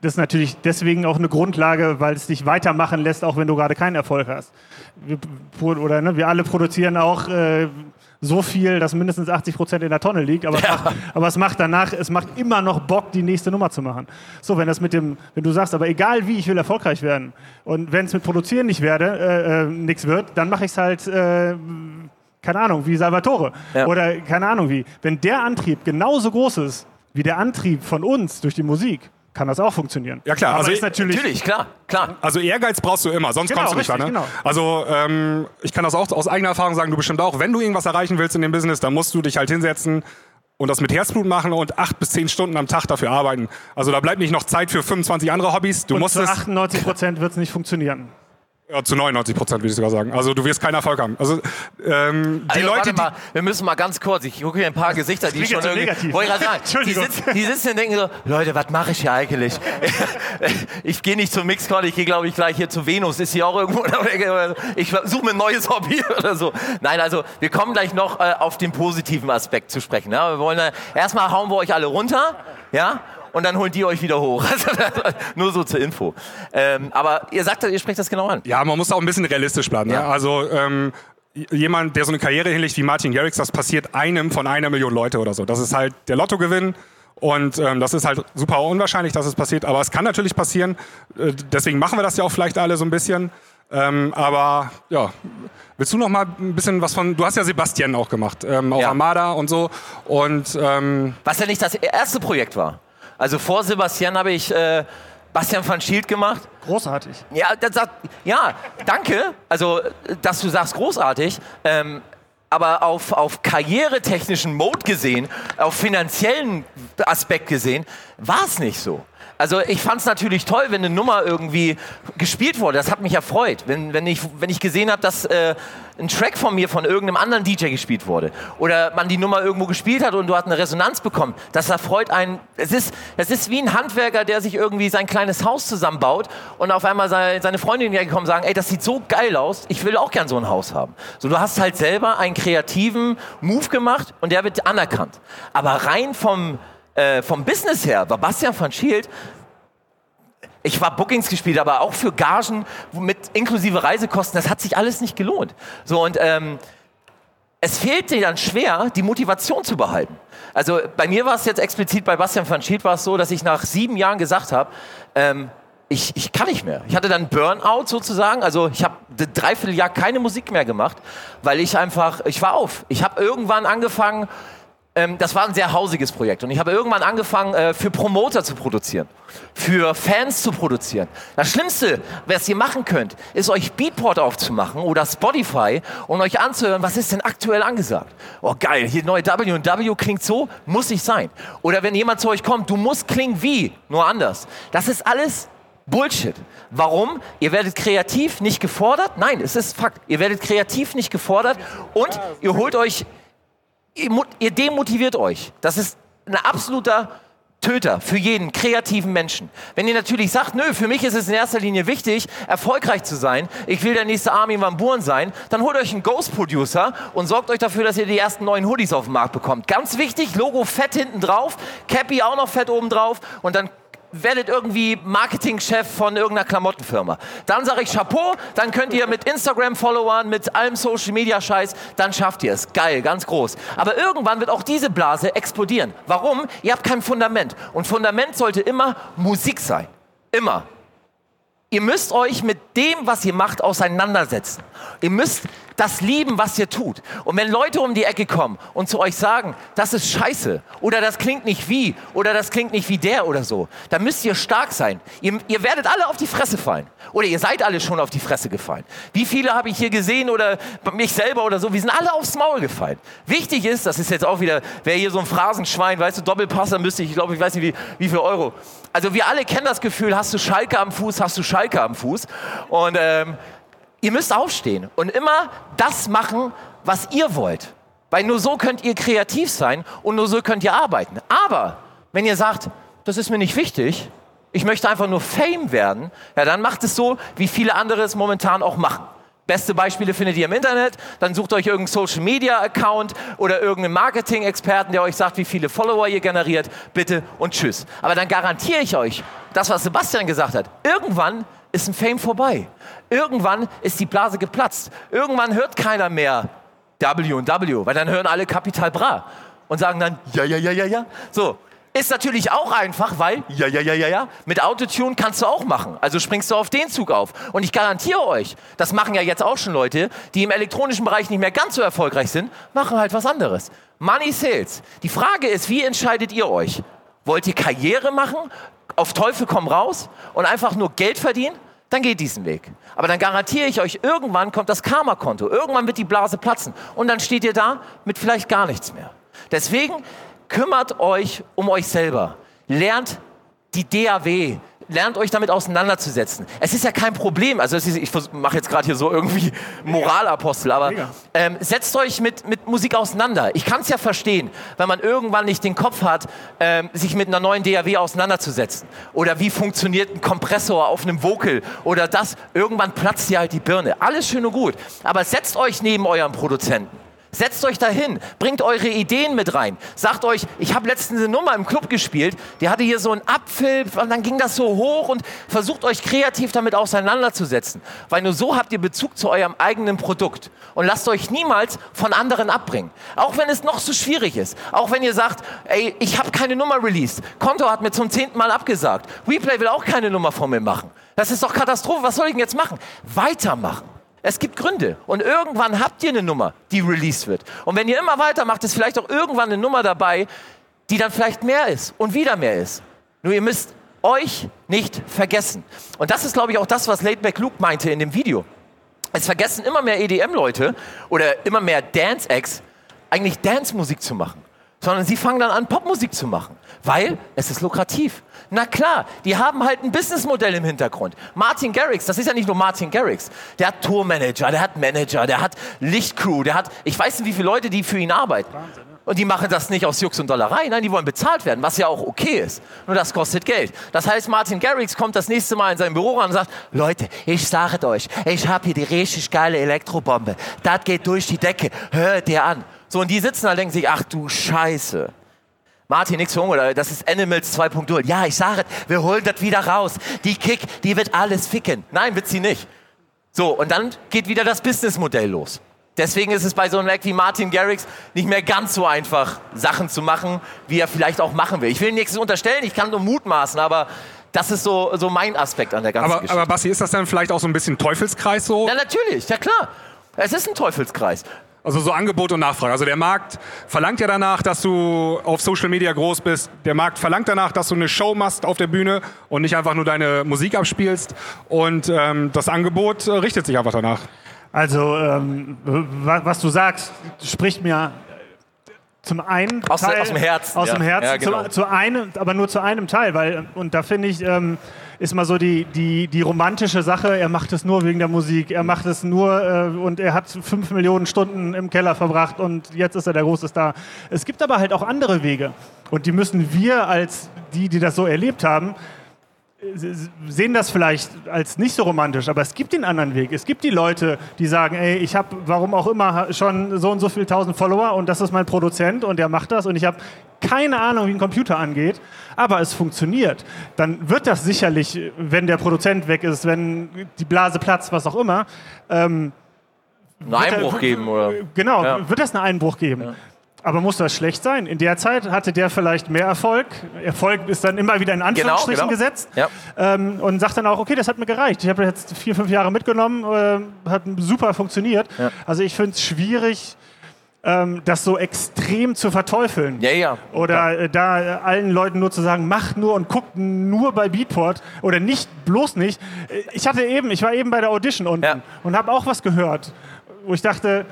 das ist natürlich deswegen auch eine Grundlage, weil es dich weitermachen lässt, auch wenn du gerade keinen Erfolg hast. Wir, oder, ne, wir alle produzieren auch äh, so viel, dass mindestens 80 Prozent in der Tonne liegt, aber, ja. es macht, aber es macht danach, es macht immer noch Bock, die nächste Nummer zu machen. So, wenn das mit dem, wenn du sagst, aber egal wie, ich will erfolgreich werden und wenn es mit Produzieren nicht werde, äh, äh, nichts wird, dann mache ich es halt, äh, keine Ahnung, wie Salvatore ja. oder keine Ahnung wie. Wenn der Antrieb genauso groß ist wie der Antrieb von uns durch die Musik, kann das auch funktionieren. Ja klar, also natürlich, natürlich, klar, klar. Also Ehrgeiz brauchst du immer, sonst genau, kommst du nicht richtig, da. Ne? Genau. Also ähm, ich kann das auch aus eigener Erfahrung sagen, du bestimmt auch, wenn du irgendwas erreichen willst in dem Business, dann musst du dich halt hinsetzen und das mit Herzblut machen und acht bis zehn Stunden am Tag dafür arbeiten. Also da bleibt nicht noch Zeit für 25 andere Hobbys. Du und musst zu 98 Prozent wird es nicht funktionieren. Ja, zu 99 Prozent würde ich sogar sagen. Also du wirst keinen Erfolg haben. Also ähm, die also, Leute, mal, wir müssen mal ganz kurz. Ich gucke hier ein paar Gesichter, die schon irgendwie. Negativ. Wollte ich sagen, die, sitzen, die sitzen und denken so: Leute, was mache ich hier eigentlich? ich gehe nicht zum Mixcon, ich gehe glaube ich gleich hier zu Venus. Ist hier auch irgendwo? Ich suche mir ein neues Hobby oder so. Nein, also wir kommen gleich noch äh, auf den positiven Aspekt zu sprechen. Ja? Wir wollen äh, erstmal hauen wir euch alle runter, ja und dann holen die euch wieder hoch. Also, nur so zur Info. Ähm, aber ihr sagt, ihr sprecht das genau an. Ja, man muss auch ein bisschen realistisch bleiben. Ne? Ja. Also ähm, jemand, der so eine Karriere hinlegt wie Martin Garrix, das passiert einem von einer Million Leute oder so. Das ist halt der Lottogewinn. Und ähm, das ist halt super unwahrscheinlich, dass es passiert, aber es kann natürlich passieren. Äh, deswegen machen wir das ja auch vielleicht alle so ein bisschen. Ähm, aber ja, willst du noch mal ein bisschen was von? Du hast ja Sebastian auch gemacht, ähm, auch ja. Armada und so. Und ähm, was ja nicht das erste Projekt war. Also vor Sebastian habe ich äh, Bastian van Schild gemacht. Großartig. Ja, das, ja, danke. Also, dass du sagst großartig. Ähm, aber auf, auf karrieretechnischen Mode gesehen, auf finanziellen Aspekt gesehen, war es nicht so. Also ich fand es natürlich toll, wenn eine Nummer irgendwie gespielt wurde. Das hat mich erfreut. Wenn, wenn, ich, wenn ich gesehen habe, dass äh, ein Track von mir von irgendeinem anderen DJ gespielt wurde oder man die Nummer irgendwo gespielt hat und du hast eine Resonanz bekommen, das erfreut einen. Es ist, es ist wie ein Handwerker, der sich irgendwie sein kleines Haus zusammenbaut und auf einmal seine, seine Freundin gekommen und sagen, ey, das sieht so geil aus, ich will auch gern so ein Haus haben. So, du hast halt selber einen kreativen Move gemacht und der wird anerkannt. Aber rein vom äh, vom Business her war Bastian van Schild ich war Bookings gespielt, aber auch für Gagen mit inklusive Reisekosten, das hat sich alles nicht gelohnt. So und ähm, es fehlt dir dann schwer, die Motivation zu behalten. Also bei mir war es jetzt explizit bei Bastian van Schild war es so, dass ich nach sieben Jahren gesagt habe, ähm, ich, ich kann nicht mehr. Ich hatte dann Burnout sozusagen. Also ich habe dreiviertel Jahr keine Musik mehr gemacht, weil ich einfach, ich war auf. Ich habe irgendwann angefangen, ähm, das war ein sehr hausiges Projekt. Und ich habe irgendwann angefangen, äh, für Promoter zu produzieren, für Fans zu produzieren. Das Schlimmste, was ihr machen könnt, ist euch Beatport aufzumachen oder Spotify und euch anzuhören, was ist denn aktuell angesagt. Oh geil, hier neue W&W klingt so, muss ich sein. Oder wenn jemand zu euch kommt, du musst klingen wie, nur anders. Das ist alles Bullshit. Warum? Ihr werdet kreativ nicht gefordert. Nein, es ist Fakt. Ihr werdet kreativ nicht gefordert und ihr holt euch ihr, demotiviert euch. Das ist ein absoluter Töter für jeden kreativen Menschen. Wenn ihr natürlich sagt, nö, für mich ist es in erster Linie wichtig, erfolgreich zu sein, ich will der nächste Armin Van Buren sein, dann holt euch einen Ghost Producer und sorgt euch dafür, dass ihr die ersten neuen Hoodies auf den Markt bekommt. Ganz wichtig, Logo fett hinten drauf, Cappy auch noch fett oben drauf und dann werdet irgendwie Marketingchef von irgendeiner Klamottenfirma. Dann sage ich Chapeau, dann könnt ihr mit Instagram-Followern, mit allem Social-Media-Scheiß, dann schafft ihr es. Geil, ganz groß. Aber irgendwann wird auch diese Blase explodieren. Warum? Ihr habt kein Fundament. Und Fundament sollte immer Musik sein. Immer. Ihr müsst euch mit dem, was ihr macht, auseinandersetzen. Ihr müsst das lieben, was ihr tut. Und wenn Leute um die Ecke kommen und zu euch sagen, das ist scheiße oder das klingt nicht wie oder das klingt nicht wie der oder so, dann müsst ihr stark sein. Ihr, ihr werdet alle auf die Fresse fallen. Oder ihr seid alle schon auf die Fresse gefallen. Wie viele habe ich hier gesehen oder mich selber oder so, wir sind alle aufs Maul gefallen. Wichtig ist, das ist jetzt auch wieder, wer hier so ein Phrasenschwein, weißt du, Doppelpasser müsste ich, ich glaube, ich weiß nicht wie, wie viel Euro. Also wir alle kennen das Gefühl, hast du Schalke am Fuß, hast du Schalke am Fuß. Und ähm, Ihr müsst aufstehen und immer das machen, was ihr wollt. Weil nur so könnt ihr kreativ sein und nur so könnt ihr arbeiten. Aber wenn ihr sagt, das ist mir nicht wichtig, ich möchte einfach nur Fame werden, ja, dann macht es so, wie viele andere es momentan auch machen. Beste Beispiele findet ihr im Internet. Dann sucht euch irgendeinen Social Media Account oder irgendeinen Marketing-Experten, der euch sagt, wie viele Follower ihr generiert. Bitte und tschüss. Aber dann garantiere ich euch, das, was Sebastian gesagt hat, irgendwann ist ein Fame vorbei. Irgendwann ist die Blase geplatzt. Irgendwann hört keiner mehr W&W, weil dann hören alle Kapital Bra und sagen dann ja, ja, ja, ja, ja. So, ist natürlich auch einfach, weil ja, ja, ja, ja, ja, mit Autotune kannst du auch machen. Also springst du auf den Zug auf. Und ich garantiere euch, das machen ja jetzt auch schon Leute, die im elektronischen Bereich nicht mehr ganz so erfolgreich sind, machen halt was anderes. Money Sales. Die Frage ist, wie entscheidet ihr euch? Wollt ihr Karriere machen auf Teufel komm raus und einfach nur Geld verdienen, dann geht diesen Weg. Aber dann garantiere ich euch, irgendwann kommt das Karma-Konto, irgendwann wird die Blase platzen und dann steht ihr da mit vielleicht gar nichts mehr. Deswegen kümmert euch um euch selber. Lernt die DAW, lernt euch damit auseinanderzusetzen. Es ist ja kein Problem, also ist, ich mache jetzt gerade hier so irgendwie Moralapostel, aber ähm, setzt euch mit, mit Musik auseinander. Ich kann es ja verstehen, wenn man irgendwann nicht den Kopf hat, ähm, sich mit einer neuen DAW auseinanderzusetzen. Oder wie funktioniert ein Kompressor auf einem Vocal oder das. Irgendwann platzt dir halt die Birne. Alles schön und gut. Aber setzt euch neben eurem Produzenten. Setzt euch dahin, bringt eure Ideen mit rein. Sagt euch, ich habe letztens eine Nummer im Club gespielt, die hatte hier so einen Apfel und dann ging das so hoch und versucht euch kreativ damit auseinanderzusetzen. Weil nur so habt ihr Bezug zu eurem eigenen Produkt. Und lasst euch niemals von anderen abbringen. Auch wenn es noch so schwierig ist. Auch wenn ihr sagt, ey, ich habe keine Nummer released. Konto hat mir zum zehnten Mal abgesagt. Replay will auch keine Nummer von mir machen. Das ist doch Katastrophe. Was soll ich denn jetzt machen? Weitermachen. Es gibt Gründe. Und irgendwann habt ihr eine Nummer, die released wird. Und wenn ihr immer weitermacht, ist vielleicht auch irgendwann eine Nummer dabei, die dann vielleicht mehr ist und wieder mehr ist. Nur ihr müsst euch nicht vergessen. Und das ist, glaube ich, auch das, was Laidback Luke meinte in dem Video. Es vergessen immer mehr EDM-Leute oder immer mehr Dance-Acts, eigentlich Dance-Musik zu machen sondern sie fangen dann an, Popmusik zu machen, weil es ist lukrativ. Na klar, die haben halt ein Businessmodell im Hintergrund. Martin Garrix, das ist ja nicht nur Martin Garrix, der hat Tourmanager, der hat Manager, der hat Lichtcrew, der hat, ich weiß nicht, wie viele Leute, die für ihn arbeiten. Und die machen das nicht aus Jux und Dollerei, nein, die wollen bezahlt werden, was ja auch okay ist. Nur das kostet Geld. Das heißt, Martin Garrix kommt das nächste Mal in sein Büro ran und sagt, Leute, ich sage euch, ich habe hier die richtig geile Elektrobombe. Das geht durch die Decke. Hört ihr an. So, und die sitzen da und denken sich, ach du Scheiße. Martin, nix für Hunger, das ist Animals 2.0. Ja, ich sage wir holen das wieder raus. Die Kick, die wird alles ficken. Nein, wird sie nicht. So, und dann geht wieder das Businessmodell los. Deswegen ist es bei so einem Act wie Martin Garrix nicht mehr ganz so einfach, Sachen zu machen, wie er vielleicht auch machen will. Ich will nichts unterstellen, ich kann nur mutmaßen, aber das ist so, so mein Aspekt an der ganzen aber, Geschichte. Aber Basti, ist das dann vielleicht auch so ein bisschen Teufelskreis so? Ja, natürlich, ja klar. Es ist ein Teufelskreis. Also so Angebot und Nachfrage. Also der Markt verlangt ja danach, dass du auf Social Media groß bist. Der Markt verlangt danach, dass du eine Show machst auf der Bühne und nicht einfach nur deine Musik abspielst. Und ähm, das Angebot äh, richtet sich einfach danach. Also ähm, was du sagst, spricht mir zum einen aus, Teil, aus dem Herzen. Aus ja. dem Herzen, ja, genau. zu, zu, einem, aber nur zu einem Teil, weil und da finde ich ähm, ist mal so die, die, die romantische Sache, er macht es nur wegen der Musik, er macht es nur äh, und er hat fünf Millionen Stunden im Keller verbracht und jetzt ist er der große Star. Es gibt aber halt auch andere Wege und die müssen wir als die, die das so erlebt haben, sehen das vielleicht als nicht so romantisch, aber es gibt den anderen Weg. Es gibt die Leute, die sagen, ey, ich habe, warum auch immer, schon so und so viele tausend Follower und das ist mein Produzent und der macht das und ich habe keine Ahnung, wie ein Computer angeht, aber es funktioniert. Dann wird das sicherlich, wenn der Produzent weg ist, wenn die Blase platzt, was auch immer, ähm, einen Einbruch er, geben, oder? Genau, ja. wird das einen Einbruch geben. Ja. Aber muss das schlecht sein? In der Zeit hatte der vielleicht mehr Erfolg. Erfolg ist dann immer wieder in Anführungsstrichen genau, genau. gesetzt. Ja. Ähm, und sagt dann auch, okay, das hat mir gereicht. Ich habe jetzt vier, fünf Jahre mitgenommen, äh, hat super funktioniert. Ja. Also ich finde es schwierig, ähm, das so extrem zu verteufeln. Ja, ja. Oder. Äh, da äh, allen Leuten nur zu sagen, macht nur und guckt nur bei Beatport oder nicht, bloß nicht. Äh, ich hatte eben, ich war eben bei der Audition unten ja. und habe auch was gehört, wo ich dachte,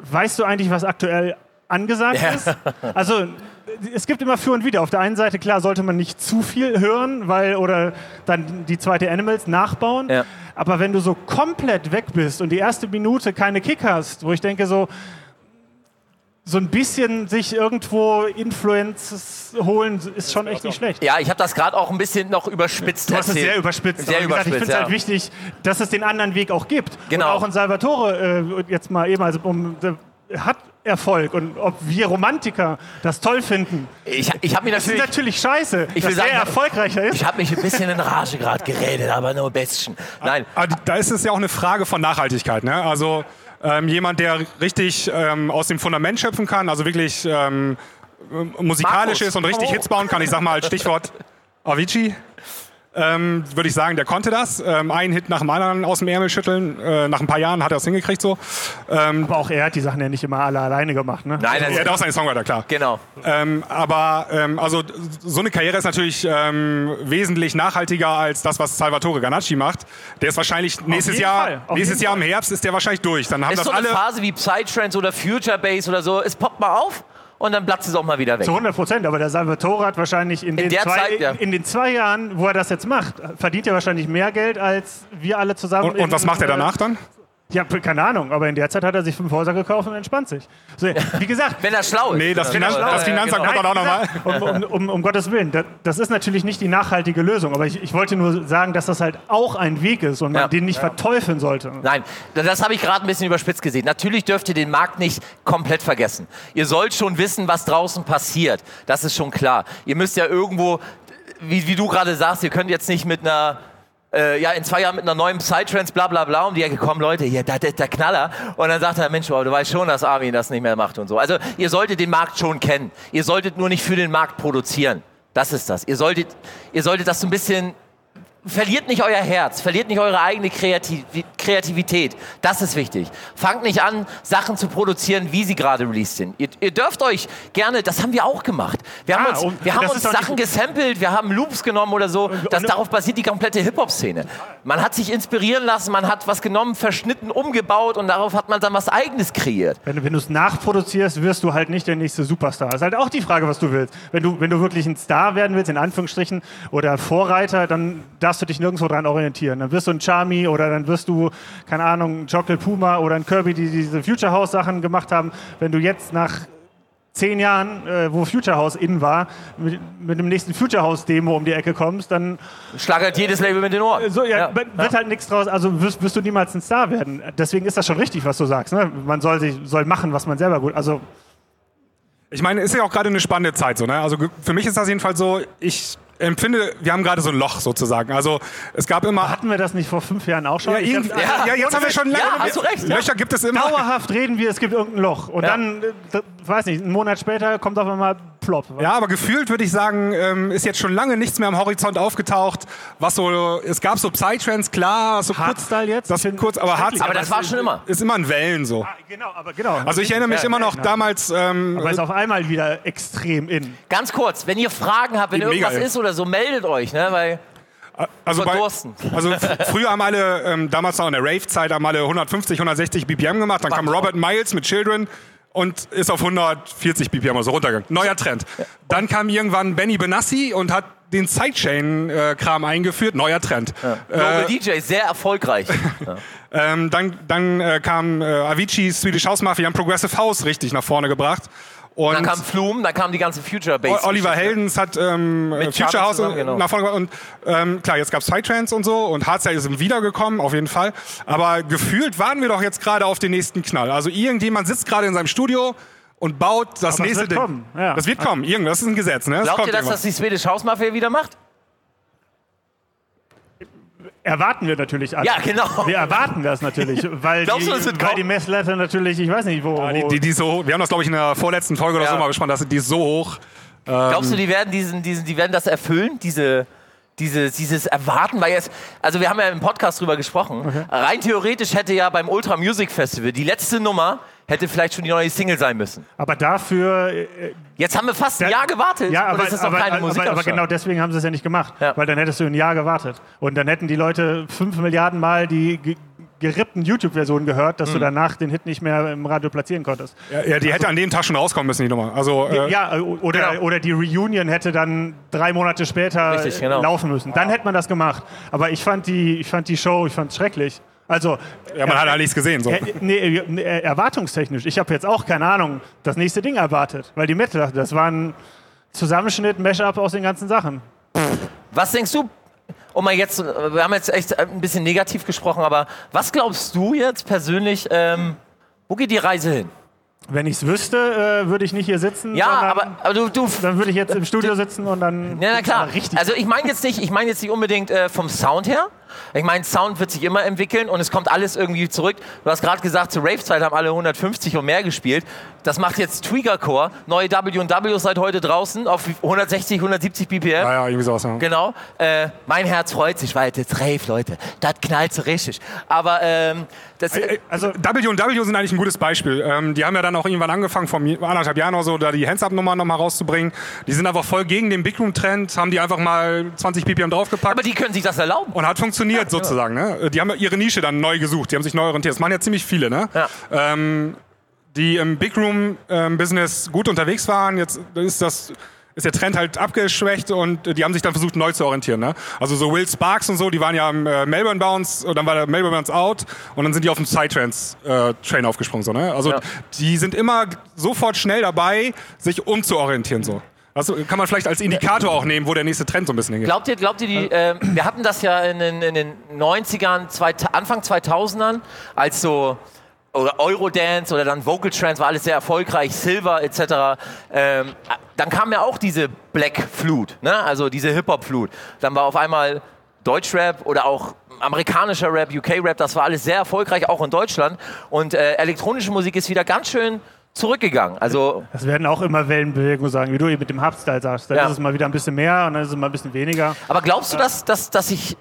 weißt du eigentlich, was aktuell angesagt ja. ist. Also es gibt immer für und wieder. Auf der einen Seite, klar, sollte man nicht zu viel hören, weil oder dann die zweite Animals nachbauen. Ja. Aber wenn du so komplett weg bist und die erste Minute keine Kick hast, wo ich denke so, so ein bisschen sich irgendwo Influences holen, ist schon echt nicht schlecht. Ja, ich habe das gerade auch ein bisschen noch überspitzt Du hast es sehr überspitzt. Sehr überspitzt, gesagt, ich finde es ja. halt wichtig, dass es den anderen Weg auch gibt. Genau. Und auch in Salvatore, äh, jetzt mal eben, also um, hat Erfolg und ob wir Romantiker das toll finden. Ich, ich habe mir natürlich. Das ist natürlich scheiße, ich will dass sagen, er erfolgreicher ist. Ich habe mich ein bisschen in Rage gerade geredet, aber nur ein bisschen. Nein. Aber da ist es ja auch eine Frage von Nachhaltigkeit. Ne? Also ähm, jemand, der richtig ähm, aus dem Fundament schöpfen kann, also wirklich ähm, musikalisch Markus. ist und richtig Hits bauen kann. Ich sag mal als Stichwort Avicii. Ähm, würde ich sagen, der konnte das. Ähm, einen Hit nach dem anderen aus dem Ärmel schütteln. Äh, nach ein paar Jahren hat er es hingekriegt so. Ähm, aber auch er hat die Sachen ja nicht immer alle alleine gemacht, ne? Nein, er hat auch seine Songwriter, klar. Genau. Ähm, aber ähm, also so eine Karriere ist natürlich ähm, wesentlich nachhaltiger als das, was Salvatore Ganacci macht. Der ist wahrscheinlich nächstes Jahr, nächstes Jahr im Herbst ist der wahrscheinlich durch. Dann haben ist das so eine alle Phase wie Psytrance oder Future Bass oder so. Es poppt mal auf und dann platzt es auch mal wieder weg. Zu 100 Prozent, aber der Salvatore hat wahrscheinlich in, in den, zwei, Zeit, ja. in den zwei Jahren, wo er das jetzt macht, verdient er wahrscheinlich mehr Geld als wir alle zusammen. Und, und was macht er danach dann? Ja, keine Ahnung, aber in der Zeit hat er sich fünf Häuser gekauft und entspannt sich. So, wie gesagt. Wenn er schlau ist. Nee, das, Finan schlau das Finanzamt ja, genau. kommt dann auch nochmal. Um, um, um, um, Gottes Willen, das, das, ist natürlich nicht die nachhaltige Lösung, aber ich, ich, wollte nur sagen, dass das halt auch ein Weg ist und man ja. den nicht ja. verteufeln sollte. Nein, das habe ich gerade ein bisschen überspitzt gesehen. Natürlich dürft ihr den Markt nicht komplett vergessen. Ihr sollt schon wissen, was draußen passiert. Das ist schon klar. Ihr müsst ja irgendwo, wie, wie du gerade sagst, ihr könnt jetzt nicht mit einer äh, ja, in zwei Jahren mit einer neuen Psytrance, bla bla bla, um die Ecke kommen, Leute, hier, das ist der Knaller. Und dann sagt er, Mensch, du weißt schon, dass Armin das nicht mehr macht und so. Also ihr solltet den Markt schon kennen. Ihr solltet nur nicht für den Markt produzieren. Das ist das. Ihr solltet, ihr solltet das so ein bisschen verliert nicht euer Herz, verliert nicht eure eigene Kreativität. Das ist wichtig. Fangt nicht an, Sachen zu produzieren, wie sie gerade released sind. Ihr, ihr, dürft euch gerne, das haben wir auch gemacht. Wir haben ah, uns, wir haben uns Sachen gesampelt, wir haben Loops genommen oder so. Das, darauf basiert die komplette Hip-Hop-Szene. Man hat sich inspirieren lassen, man hat was genommen, verschnitten, umgebaut und darauf hat man dann was Eigenes kreiert. Wenn, wenn du es nachproduzierst, wirst du halt nicht der nächste Superstar. Das ist halt auch die Frage, was du willst. Wenn du, wenn du wirklich ein Star werden willst, in Anführungsstrichen, oder Vorreiter, dann darfst darfst du dich nirgendwo dran orientieren. Dann wirst du ein Charmy oder dann wirst du, keine Ahnung, ein Chocolate Puma oder ein Kirby, die diese Future House Sachen gemacht haben. Wenn du jetzt nach zehn Jahren, äh, wo Future House in war, mit, mit, dem nächsten Future House Demo um die Ecke kommst, dann schlagert jedes Label mit den Ohren. So, ja, ja. wird ja. halt nichts draus. Also wirst, wirst, du niemals ein Star werden. Deswegen ist das schon richtig, was du sagst. Ne? Man soll sich soll machen, was man selber gut. Also ich meine, ist ja auch gerade eine spannende Zeit so. Ne? Also für mich ist das jedenfalls so. Ich empfinde, wir haben gerade so ein Loch sozusagen. Also es gab immer. Hatten wir das nicht vor fünf Jahren auch schon? Ja, ja, ja jetzt haben wir schon lange. Ja, hast du recht. Löcher gibt es immer. Dauerhaft reden wir, es gibt irgendein Loch. Und dann, äh, weiß nicht, einen Monat später kommt auf einmal plopp. Ja, aber gefühlt würde ich sagen, ähm, ist jetzt schon lange nichts mehr am Horizont aufgetaucht. Was so, es gab so Psytrance, klar, so Hardstyle jetzt. Das kurz, aber Hardstyle. Aber das war schon immer. Ist immer in Wellen so. Ah, genau, aber genau. Also ich erinnere mich immer noch damals. Ähm, aber ist auf einmal wieder extrem in. Ganz kurz, wenn ihr Fragen habt, wenn irgendwas ist oder so, meldet euch, ne? Weil also, bei, also früher haben alle, ähm, damals noch in der Rave-Zeit, haben alle 150, 160 BPM gemacht. Dann kam Robert Miles mit Children und ist auf 140 BPM also runtergegangen. Neuer Trend. Dann kam irgendwann Benny Benassi und hat den Sidechain-Kram eingeführt. Neuer Trend. Ja. Global äh, DJ, sehr erfolgreich. ja. ähm, dann dann äh, kam äh, Avicii, Swedish House Mafia, haben Progressive House richtig nach vorne gebracht. Und dann kam Flume, dann kam die ganze Future Bass. Oliver Heldens hat ähm, Future House zusammen, genau. nach vorne gebracht. Und ähm, klar, jetzt gab es Psytrance und so und Hardstyle ist wiedergekommen, auf jeden Fall. Aber gefühlt warten wir doch jetzt gerade auf den nächsten Knall. Also irgendjemand sitzt gerade in seinem Studio und baut das Aber nächste das wird Ding. Kommen. Ja. Das wird kommen. Irgendwas das ist ein Gesetz. Ne? Das Glaubt ihr, dass irgendwann. das die Swedish House Mafia wieder macht? Erwarten wir natürlich alle. Ja, genau. Wir erwarten das natürlich, weil, Glaubst die, du, das wird weil die Messlatte natürlich, ich weiß nicht, wo. Ja, die, die, die so, wir haben das, glaube ich, in der vorletzten Folge oder ja. so mal besprochen, dass die ist so hoch. Glaubst du, ähm, die werden, diesen, diesen, die werden das erfüllen, diese, diese, dieses Erwarten, weil jetzt, also wir haben ja im Podcast drüber gesprochen, okay. rein theoretisch hätte ja beim Ultra Music Festival die letzte Nummer hätte vielleicht schon die neue Single sein müssen. Aber dafür. Äh, Jetzt haben wir fast ein Jahr gewartet. Ja, aber, aber, aber, aber, genau deswegen haben sie es ja nicht gemacht. Ja. Weil dann hättest du ein Jahr gewartet. Und dann hätten die Leute fünf Milliarden Mal die gerippten YouTube-Version gehört, dass mhm. du danach den Hit nicht mehr im Radio platzieren konntest. Ja, ja die also, hätte an dem Tag schon rauskommen müssen, die Nummer. Also, äh, ja, oder, genau. oder die Reunion hätte dann drei Monate später Richtig, genau. laufen müssen. Dann hätte man das gemacht. Aber ich fand die, ich fand die Show, ich fand es schrecklich. Also, ja, man er, hat ja nichts gesehen. So. Er, nee, erwartungstechnisch. Ich habe jetzt auch, keine Ahnung, das nächste Ding erwartet. Weil die Mitte, das war ein Zusammenschnitt, Mashup aus den ganzen Sachen. Was denkst du, um mal jetzt, wir haben jetzt echt ein bisschen negativ gesprochen, aber was glaubst du jetzt persönlich, ähm, wo geht die Reise hin? Wenn ich es wüsste, äh, würde ich nicht hier sitzen. Ja, aber, aber du, du, Dann würde ich jetzt im Studio sitzen und dann. Ja, na klar. Richtig. Also ich meine jetzt nicht, ich meine jetzt nicht unbedingt äh, vom Sound her, Ich meine, Sound wird sich immer entwickeln und es kommt alles irgendwie zurück. Du hast gerade gesagt, zur Rave-Zeit haben alle 150 und mehr gespielt. Das macht jetzt Trigger Core. Neue W&W seit heute draußen auf 160, 170 BPM. Ja, ja, irgendwie sowas. Ja. Genau. Äh, mein Herz freut sich, weil das Rave, Leute, das knallt so richtig. Aber ähm, das, äh, also W&W sind eigentlich ein gutes Beispiel. Ähm, die haben ja dann auch irgendwann angefangen, vor anderthalb Jahren oder so, da die Hands-Up-Nummer nochmal rauszubringen. Die sind einfach voll gegen den Big Room-Trend, haben die einfach mal 20 BPM draufgepackt. Aber die können sich das erlauben. Und hat funktioniert ja, sozusagen. Ja. Ne? Die haben ihre Nische dann neu gesucht, die haben sich neu orientiert. Das machen ja ziemlich viele. Ne? Ja. Ähm, die im Big Room ähm, gut unterwegs waren. Jetzt ist das ist der Trend halt abgeschwächt und die haben sich dann versucht neu zu orientieren. Ne? Also so Will Sparks und so, die waren ja am äh, Melbourne Bounce und dann war der Melbourne Bounce out und dann sind die auf den Psytrance äh, Train aufgesprungen. So, ne? Also ja. die sind immer sofort schnell dabei, sich umzuorientieren. So. Also kann man vielleicht als Indikator auch nehmen, wo der nächste Trend so ein bisschen hingeht. Glaubt ihr, glaubt ihr die, äh, wir hatten das ja in den, in den 90ern, zwei, Anfang 2000ern, als so oder Eurodance oder dann Vocal Trance war alles sehr erfolgreich, Silver etc. Ähm, dann kam ja auch diese Black Flut, ne? also diese Hip-Hop-Flut. Dann war auf einmal Deutschrap oder auch amerikanischer Rap, UK-Rap, das war alles sehr erfolgreich, auch in Deutschland. Und äh, elektronische Musik ist wieder ganz schön zurückgegangen. Also das werden auch immer Wellenbewegungen sagen, wie du eben mit dem Hubstyle sagst. Dann ja. ist es mal wieder ein bisschen mehr und dann ist es mal ein bisschen weniger. Aber glaubst du, dass, dass, dass sich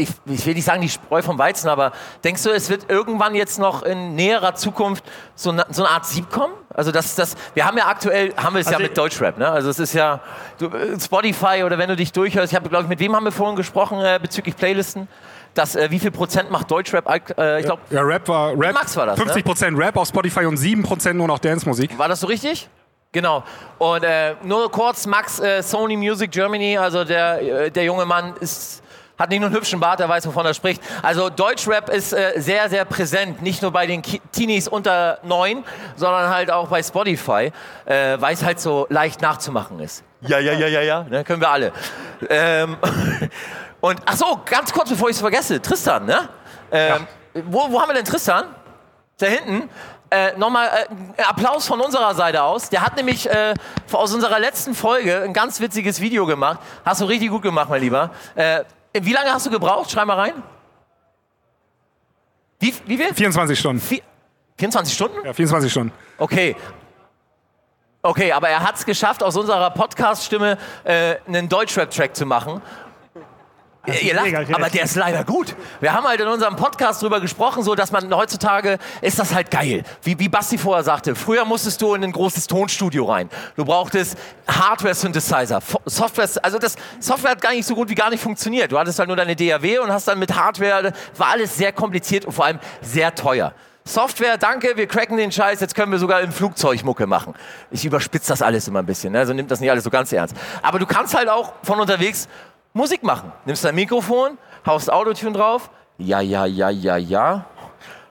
ich, ich, will nicht sagen die Spreu vom Weizen, aber denkst du, es wird irgendwann jetzt noch in näherer Zukunft so eine, so eine Art Sieb kommen? Also das, das, wir haben ja aktuell, haben wir es also ja mit Deutschrap, ne? Also es ist ja du, Spotify oder wenn du dich durchhörst, ich habe, glaube ich, mit wem haben wir vorhin gesprochen äh, bezüglich Playlisten? Das, äh, wie viel Prozent macht Deutschrap? Äh, ich glaube, ja, Rap war Rap. Max war das. 50 ne? Prozent ne? Rap auf Spotify und 7 Prozent nur noch Dance-Musik. War das so richtig? Genau. Und äh, nur kurz, Max, äh, Sony Music Germany, also der, äh, der junge Mann ist hat nicht nur einen hübschen Bart, er weiß, wovon er spricht. Also Deutschrap ist äh, sehr, sehr präsent, nicht nur bei den Ki Teenies unter neun, sondern halt auch bei Spotify, äh, weil es halt so leicht nachzumachen ist. Ja, ja, ja, ja, ja, ne, können wir alle. Ähm, und ach so, ganz kurz, bevor ich es vergesse, Tristan, ne? Ähm, ja. wo, wo haben wir denn Tristan? Da hinten. Äh, Nochmal äh, Applaus von unserer Seite aus. Der hat nämlich äh, aus unserer letzten Folge ein ganz witziges Video gemacht. Hast du richtig gut gemacht, mein Lieber. Äh, wie lange hast du gebraucht? Schreib mal rein. Wie, wie viel? 24 Stunden. Vier, 24 Stunden? Ja, 24 Stunden. Okay. Okay, aber er hat es geschafft, aus unserer Podcast-Stimme äh, einen Deutschrap-Track zu machen. Ihr lacht, aber der ist leider gut. Wir haben halt in unserem Podcast drüber gesprochen, so dass man heutzutage ist das halt geil. Wie, wie Basti vorher sagte, früher musstest du in ein großes Tonstudio rein. Du brauchtest Hardware-Synthesizer, Software, also das Software hat gar nicht so gut wie gar nicht funktioniert. Du hattest halt nur deine DAW und hast dann mit Hardware, war alles sehr kompliziert und vor allem sehr teuer. Software, danke, wir cracken den Scheiß, jetzt können wir sogar im Flugzeug Mucke machen. Ich überspitze das alles immer ein bisschen, ne? also nimmt das nicht alles so ganz ernst. Aber du kannst halt auch von unterwegs Musik machen. Nimmst dein Mikrofon, haust Autotune drauf. Ja, ja, ja, ja, ja.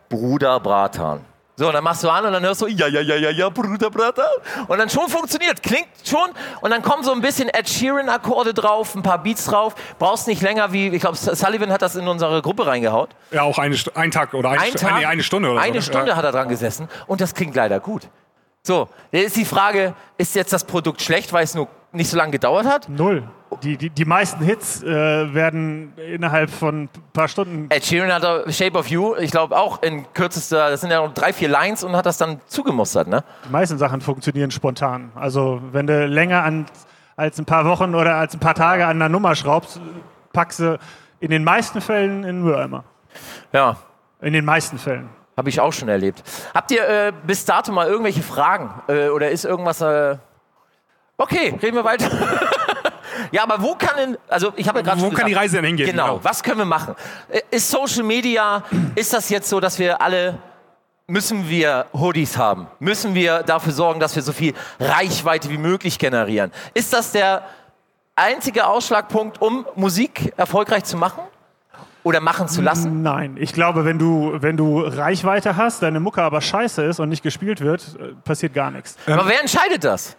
Bruder Bratan. So, und dann machst du an und dann hörst du, ja, ja, ja, ja, ja, Bruder Bratan. Und dann schon funktioniert, klingt schon. Und dann kommen so ein bisschen Ed Sheeran-Akkorde drauf, ein paar Beats drauf. Brauchst nicht länger wie, ich glaube, Sullivan hat das in unsere Gruppe reingehaut. Ja, auch eine, ein Tag oder ein, ein Tag, eine, eine Stunde oder Eine so. Ne? Stunde ja. hat er dran gesessen und das klingt leider gut. So, jetzt ist die Frage, ist jetzt das Produkt schlecht, weil es nur nicht so lange gedauert hat? Null. Die, die, die meisten Hits äh, werden innerhalb von ein paar Stunden. Ed Sheeran hat Shape of You, ich glaube auch in kürzester, das sind ja noch drei, vier Lines und hat das dann zugemustert, ne? Die meisten Sachen funktionieren spontan. Also wenn du länger an, als ein paar Wochen oder als ein paar Tage an einer Nummer schraubst, packst du in den meisten Fällen in den Mülleimer. Ja. In den meisten Fällen. Habe ich auch schon erlebt. Habt ihr äh, bis dato mal irgendwelche Fragen? Äh, oder ist irgendwas... Äh okay, reden wir weiter. Ja, aber wo kann denn, also ich habe ja gerade Wo kann gesagt, die Reise denn hingehen? Genau, genau, was können wir machen? Äh, ist Social Media, ist das jetzt so, dass wir alle, müssen wir Hoodies haben? Müssen wir dafür sorgen, dass wir so viel Reichweite wie möglich generieren? Ist das der einzige Ausschlagpunkt, um Musik erfolgreich zu machen? Oder machen zu lassen? Nein, ich glaube, wenn du, wenn du Reichweite hast, deine Mucke aber scheiße ist und nicht gespielt wird, äh, passiert gar nichts. Aber wer entscheidet das?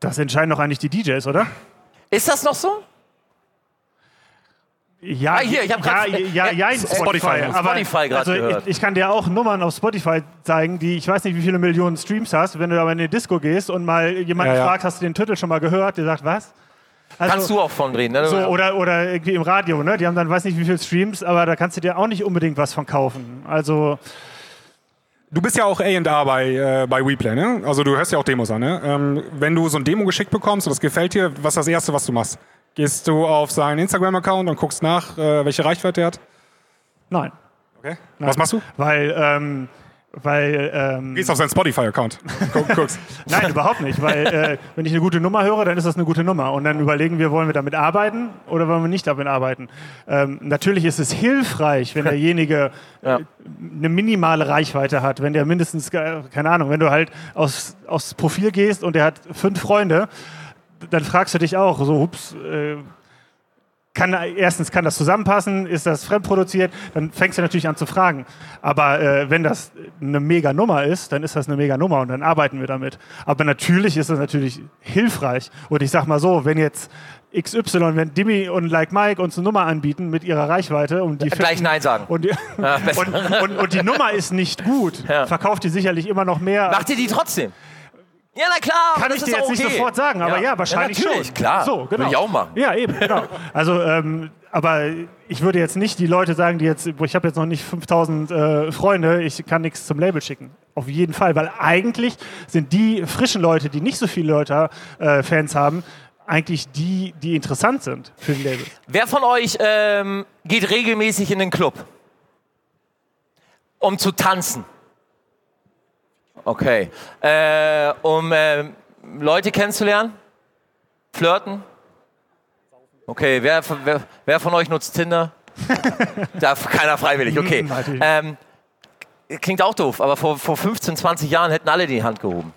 Das entscheiden doch eigentlich die DJs, oder? Ist das noch so? Ja, ah, hier, ich habe ja, ja, ja, ja, Spotify, aber Spotify also ich, ich, kann dir auch Nummern auf Spotify zeigen, die ich weiß nicht, wie viele Millionen Streams hast. Wenn du aber in eine Disco gehst und mal jemanden ja, fragst, hast du den Titel schon mal gehört, der sagt, was? Also, kannst du auch von reden, ne? So, oder, oder irgendwie im Radio, ne? Die haben dann weiß nicht wie viele Streams, aber da kannst du dir auch nicht unbedingt was von kaufen. Also. Du bist ja auch A&R bei, äh, bei WePlay, ne? Also du hörst ja auch Demos an, ne? Ähm, wenn du so ein Demo geschickt bekommst und das gefällt dir, was ist das Erste, was du machst? Gehst du auf seinen Instagram-Account und guckst nach, äh, welche Reichweite er hat? Nein. Okay. Nein. Was machst du? Weil ähm, weil, ähm, Gehst auf seinen Spotify-Account. Guckst. Nein, überhaupt nicht. Weil, äh, wenn ich eine gute Nummer höre, dann ist das eine gute Nummer. Und dann überlegen wir, wollen wir damit arbeiten oder wollen wir nicht damit arbeiten. Ähm, natürlich ist es hilfreich, wenn derjenige ja. eine minimale Reichweite hat. Wenn der mindestens, keine Ahnung, wenn du halt aus, aufs Profil gehst und der hat fünf Freunde, dann fragst du dich auch, so, ups, äh, kann, erstens kann das zusammenpassen, ist das fremdproduziert, dann fängst du natürlich an zu fragen. Aber äh, wenn das eine mega Nummer ist, dann ist das eine mega Nummer und dann arbeiten wir damit. Aber natürlich ist das natürlich hilfreich. Und ich sag mal so, wenn jetzt XY, wenn Dimi und Like Mike uns eine Nummer anbieten mit ihrer Reichweite und die gleich finden, Nein sagen und die, ja, und, und, und, die Nummer ist nicht gut, ja. verkauft die sicherlich immer noch mehr. Macht ihr die trotzdem? Ja, na klar. Kann ich dir jetzt okay. nicht sofort sagen, aber ja, ja wahrscheinlich ja, natürlich, schon. klar. So, genau. Würde ich auch machen. Ja, eben, genau. Also, ähm, aber ich würde jetzt nicht die Leute sagen, die jetzt, ich habe jetzt noch nicht 5000 äh, Freunde, ich kann nichts zum Label schicken. Auf jeden Fall, weil eigentlich sind die frischen Leute, die nicht so viele Leute äh, Fans haben, eigentlich die, die interessant sind für ein Label. Wer von euch ähm, geht regelmäßig in den Club, um zu tanzen? Okay. Äh, um äh, Leute kennenzulernen? Flirten? Okay, wer, wer, wer von euch nutzt Tinder? Darf keiner freiwillig, okay. Ähm, klingt auch doof, aber vor, vor 15, 20 Jahren hätten alle die Hand gehoben.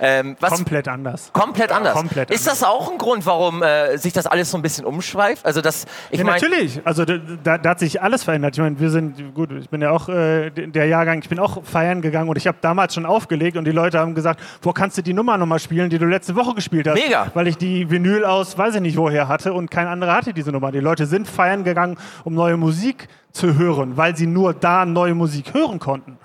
Ähm, komplett anders. Komplett anders. Komplett ist das auch ein Grund, warum äh, sich das alles so ein bisschen umschweift? Also das, ich ja, mein, natürlich. Also da, da, hat sich alles verändert. Ich meine, wir sind gut. Ich bin ja auch äh, der Jahrgang. Ich bin auch feiern gegangen und ich habe damals schon aufgelegt und die Leute haben gesagt, wo kannst du die Nummer nochmal spielen, die du letzte Woche gespielt hast? Mega. Weil ich die Vinyl aus, weiß ich nicht woher hatte und kein anderer hatte diese Nummer. Die Leute sind feiern gegangen, um neue Musik zu hören, weil sie nur da neue Musik hören konnten.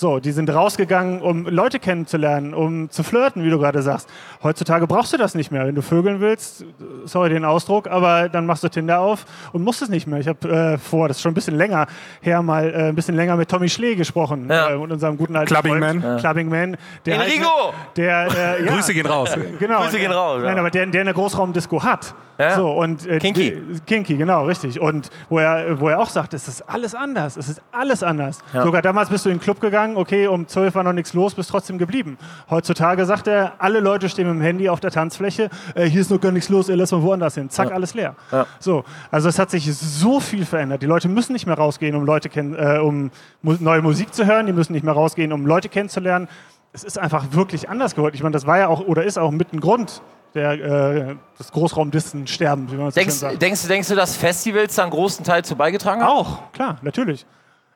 So, die sind rausgegangen, um Leute kennenzulernen, um zu flirten, wie du gerade sagst. Heutzutage brauchst du das nicht mehr. Wenn du vögeln willst, sorry den Ausdruck, aber dann machst du Tinder auf und musst es nicht mehr. Ich habe äh, vor, das ist schon ein bisschen länger her, mal äh, ein bisschen länger mit Tommy Schlee gesprochen, ja. äh, mit unserem guten alten Clubbing Man. Ja. Clubbing Man. Der Enrico! Halt, der, äh, ja, Grüße gehen raus. Genau. Grüße gehen raus. Nein, aber der, der eine Großraumdisco hat. Ja. So, und, äh, Kinky. Kinky, genau, richtig. Und wo er, wo er auch sagt, es ist alles anders. Es ist alles anders. Ja. Sogar damals bist du in den Club gegangen, okay, um 12 war noch nichts los, bist trotzdem geblieben. Heutzutage sagt er, alle Leute stehen mit dem Handy auf der Tanzfläche, äh, hier ist noch gar nichts los, ey, lass mal woanders hin. Zack, ja. alles leer. So, also es hat sich so viel verändert. Die Leute müssen nicht mehr rausgehen, um, Leute äh, um neue Musik zu hören, die müssen nicht mehr rausgehen, um Leute kennenzulernen. Es ist einfach wirklich anders geworden. Ich meine, das war ja auch oder ist auch mit ein Grund, der, äh, des Großraumdistensterben, wie man denkst, so sagt. Denkst, denkst du, dass Festivals da einen großen Teil zu beigetragen haben? Auch, klar, natürlich.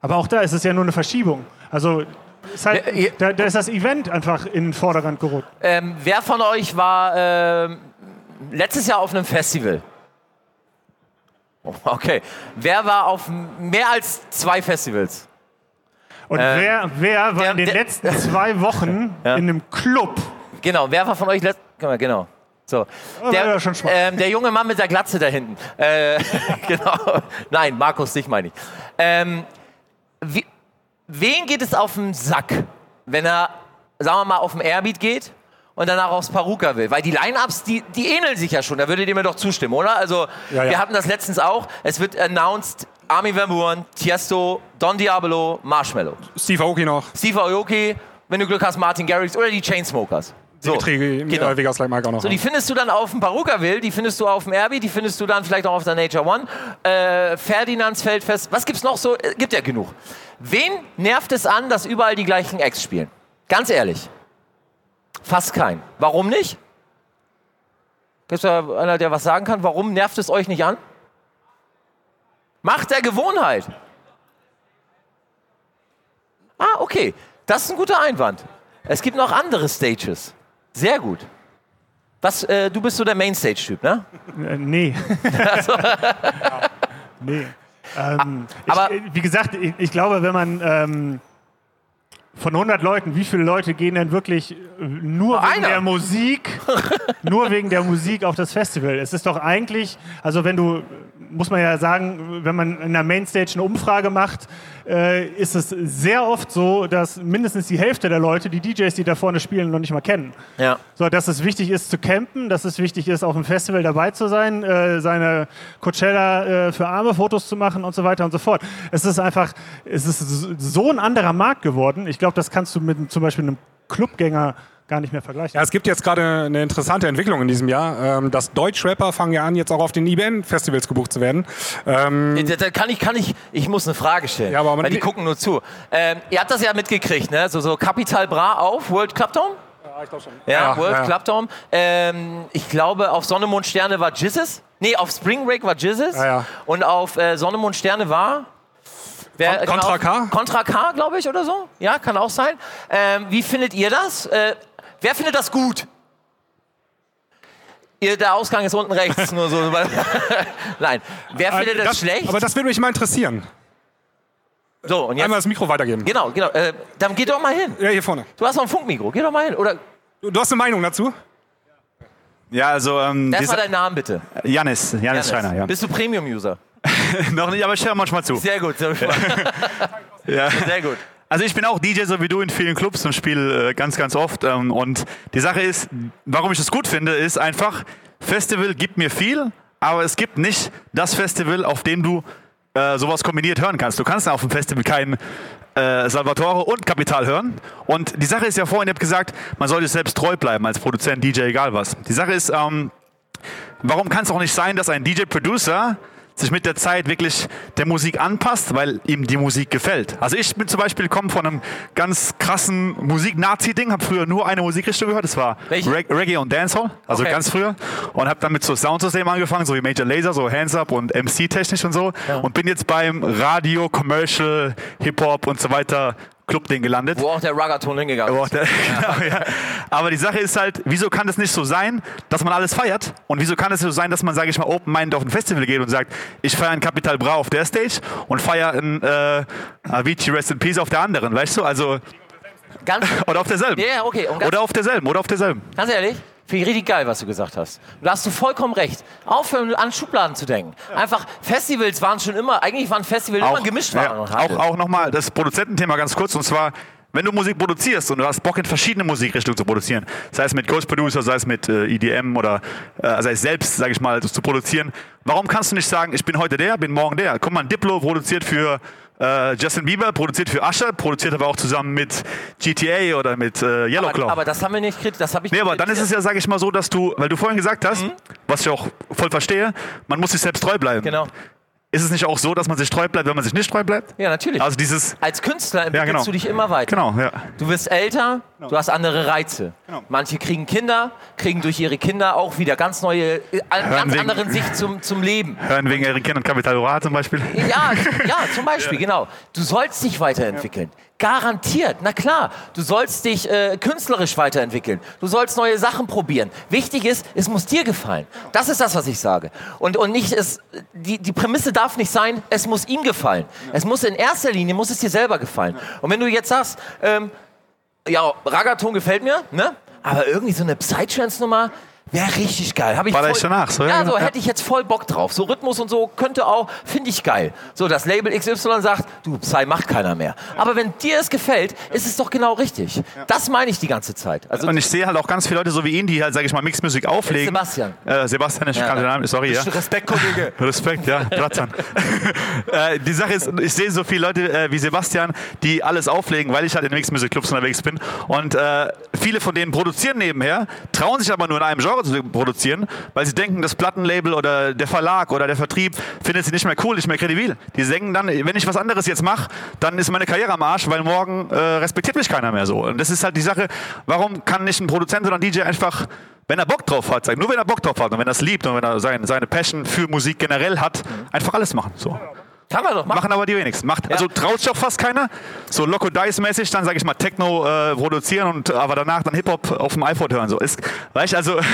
Aber auch da ist es ja nur eine Verschiebung. Also halt, ja, da, da, ist das Event einfach in den Vordergrund gerückt. Ähm, wer von euch war äh, letztes Jahr auf einem Festival? Oh, okay. Wer war auf mehr als zwei Festivals? Und ähm, wer, wer war der, in den der, letzten zwei Wochen ja. in einem Club? Genau, wer war von euch letzt, genau. So. Der, ähm, der, junge Mann mit der Glatze da hinten. Äh, genau. Nein, Markus, dich meine ich. Ähm, wie, wen geht es auf den Sack, wenn er, sagen wir mal, auf den Airbeat geht und danach aufs Paruka will? Weil die Line-Ups, die, die ähneln sich ja schon. Da würdet ihr mir doch zustimmen, oder? Also, ja, ja. wir hatten das letztens auch. Es wird announced, Armin Van Buuren, Tiesto, Don Diablo, Marshmallow. Steve Aoki noch. Steve Aoki, wenn du Glück hast, Martin Garrix oder die Chainsmokers. So, genau. äh, Vegas Like auch noch. So, die findest du dann auf dem Parukaville, die findest du auf dem Erbi, die findest du dann vielleicht auch auf der Nature One. Äh, Ferdinands Feldfest, was gibt's noch so? Äh, gibt ja genug. Wen nervt es an, dass überall die gleichen Acts spielen? Ganz ehrlich. Fast kein. Warum nicht? Gibt es da einer, der was sagen kann? Warum nervt es euch nicht an? Macht der Gewohnheit. Ah, okay. Das ist ein guter Einwand. Es gibt noch andere Stages. Sehr gut. Was, äh, du bist so der Mainstage-Typ, ne? Äh, nee. Also. nee. Ähm, Aber ich, äh, wie gesagt, ich, ich, glaube, wenn man, ähm, von 100 Leuten, wie viele Leute gehen denn wirklich nur wegen Einer. der Musik, nur wegen der Musik auf das Festival? Es ist doch eigentlich, also wenn du, muss man ja sagen, wenn man in der Mainstage eine Umfrage macht, äh, ist es sehr oft so, dass mindestens die Hälfte der Leute die DJs, die da vorne spielen, noch nicht mal kennen. Ja. So, dass es wichtig ist zu campen, dass es wichtig ist, auf dem Festival dabei zu sein, äh, seine Coachella äh, für arme Fotos zu machen und so weiter und so fort. Es ist einfach, es ist so ein anderer Markt geworden. Ich glaube, das kannst du mit zum Beispiel einem Clubgänger gar nicht mehr vergleichen. Ja, es gibt jetzt gerade eine interessante Entwicklung in diesem Jahr. Ähm, dass Deutschrapper fangen ja an, jetzt auch auf den IBN-Festivals gebucht zu werden. Ähm da kann ich, kann ich, ich muss eine Frage stellen, ja, aber weil die gucken nur zu. Ähm, ihr habt das ja mitgekriegt, ne? So, so Capital Bra auf World Club Dome? Ja, ich glaube schon. Ja, ja World ja. Club Dome. Ähm, ich glaube, auf Sonne, Mond, Sterne war Jizzes. Nee, auf Spring Break war Jizzes. Ja, ja. Und auf äh, Sonne, Mond, Sterne war... Wer, Contra K? Contra K, glaube ich, oder so. Ja, kann auch sein. Ähm, wie findet ihr das? Äh, Wer findet das gut? Ihr, der Ausgang ist unten rechts. nur so. Nein. Wer findet das, das, schlecht? Aber das würde mich mal interessieren. So, und jetzt, Einmal das Mikro weitergeben. Genau, genau. Äh, dann geh doch mal hin. Ja, hier vorne. Du hast noch ein Funkmikro. Geh doch mal hin. Oder du, du hast eine Meinung dazu? Ja, also. Ähm, Erstmal deinen Namen bitte. Janis. Janis Scheiner, ja. Bist du Premium-User? noch nicht, aber ich höre manchmal zu. Sehr gut. Sehr gut. ja. Sehr gut. Also ich bin auch DJ, so wie du, in vielen Clubs und spiele äh, ganz, ganz oft. Ähm, und die Sache ist, warum ich das gut finde, ist einfach, Festival gibt mir viel, aber es gibt nicht das Festival, auf dem du äh, sowas kombiniert hören kannst. Du kannst auf dem Festival kein äh, Salvatore und Kapital hören. Und die Sache ist ja vorhin, ihr habt gesagt, man sollte selbst treu bleiben als Produzent, DJ, egal was. Die Sache ist, ähm, warum kann es auch nicht sein, dass ein DJ-Producer sich mit der Zeit wirklich der Musik anpasst, weil ihm die Musik gefällt. Also ich bin zum Beispiel komme von einem ganz krassen Musik-Nazi-Ding, habe früher nur eine Musikrichtung gehört, das war Reg Reggae und Dancehall, also okay. ganz früher. Und habe dann mit so Soundsystemen angefangen, so wie Major Laser, so Hands Up und MC-technisch und so. Ja. Und bin jetzt beim Radio, Commercial, Hip-Hop und so weiter Club-Ding gelandet. Wo auch der Ruggerton hingegangen ist. Der, genau, ja. Aber die Sache ist halt, wieso kann es nicht so sein, dass man alles feiert? Und wieso kann es so sein, dass man, sage ich mal, Open-Mind auf ein Festival geht und sagt, ich feiere ein Capital Bra auf der Stage und feiere ein äh, Avicii Rest in Peace auf der anderen, weißt du? Also... Ganz oder auf derselben. Ja, okay. Oder auf derselben, oder auf derselben. Ganz ehrlich? Finde ich richtig geil, was du gesagt hast. Da hast du vollkommen recht. Aufhören, an Schubladen zu denken. Einfach, Festivals waren schon immer, eigentlich waren Festivals auch, immer gemischt. Ja, auch auch nochmal das Produzententhema ganz kurz. Und zwar, wenn du Musik produzierst und du hast Bock in verschiedene Musikrichtungen zu produzieren, sei es mit Ghost Producer, sei es mit äh, EDM oder äh, sei es selbst, sage ich mal, zu produzieren, warum kannst du nicht sagen, ich bin heute der, bin morgen der? Guck mal, Diplo produziert für äh, Justin Bieber produziert für Usher, produziert aber auch zusammen mit GTA oder mit äh, Yellowclaw. Aber, aber, das haben wir nicht kritisiert, das habe ich Nee, aber dann ist es ja, sage ich mal so, dass du, weil du vorhin gesagt hast, mhm. was ich auch voll verstehe, man muss sich selbst treu bleiben. Genau. Ist es nicht auch so, dass man sich treu bleibt, wenn man sich nicht treu bleibt? Ja, natürlich. Also dieses Als Künstler entwickelst ja, genau. du dich immer weiter. Genau, ja. Du wirst älter, genau. du hast andere Reize. Genau. Manche kriegen Kinder, kriegen durch ihre Kinder auch wieder ganz neue, äh, ganz wegen, anderen Sicht zum, zum Leben. Hören wegen ihren Kindern Kapital zum Beispiel? Ja, ja zum Beispiel, ja. genau. Du sollst dich weiterentwickeln. Garantiert, na klar. Du sollst dich äh, künstlerisch weiterentwickeln. Du sollst neue Sachen probieren. Wichtig ist, es muss dir gefallen. Das ist das, was ich sage. Und, und nicht, es, die, die Prämisse darf nicht sein, es muss ihm gefallen. Es muss in erster Linie, muss es dir selber gefallen. Und wenn du jetzt sagst, ähm, ja, Ragaton gefällt mir, ne? aber irgendwie so eine Psytrance-Nummer, Wäre richtig geil. Hab ich War voll, da danach, so? Ja, so hätte ich jetzt voll Bock drauf. So Rhythmus und so könnte auch, finde ich geil. So, das Label XY sagt, du, Psy macht keiner mehr. Aber wenn dir es gefällt, ist es doch genau richtig. Das meine ich die ganze Zeit. Also und ich sehe halt auch ganz viele Leute so wie ihn, die halt, sage ich mal, Mixmusik auflegen. Sebastian. Äh, Sebastian, ich ja, den Namen, sorry, ja. Respekt, Kollege. Respekt, ja, Platzern. äh, die Sache ist, ich sehe so viele Leute äh, wie Sebastian, die alles auflegen, weil ich halt in Mixmusik-Clubs unterwegs bin. Und äh, viele von denen produzieren nebenher, trauen sich aber nur in einem Genre zu produzieren weil sie denken, das Plattenlabel oder der Verlag oder der Vertrieb findet sie nicht mehr cool, nicht mehr kredibil. Die denken dann, wenn ich was anderes jetzt mache, dann ist meine Karriere am Arsch, weil morgen äh, respektiert mich keiner mehr so. Und das ist halt die Sache, warum kann nicht ein Produzent oder ein DJ einfach wenn er Bock drauf hat, nur wenn er Bock drauf hat und wenn er es liebt und wenn er seine, seine Passion für Musik generell hat, einfach alles machen. So. Kann man doch machen. Machen aber die wenigsten. Macht, ja. Also traut sich auch fast keiner. So Loco Dice-mäßig, dann sage ich mal Techno äh, produzieren und aber danach dann Hip-Hop auf dem iPhone hören. So ist, weißt also gibt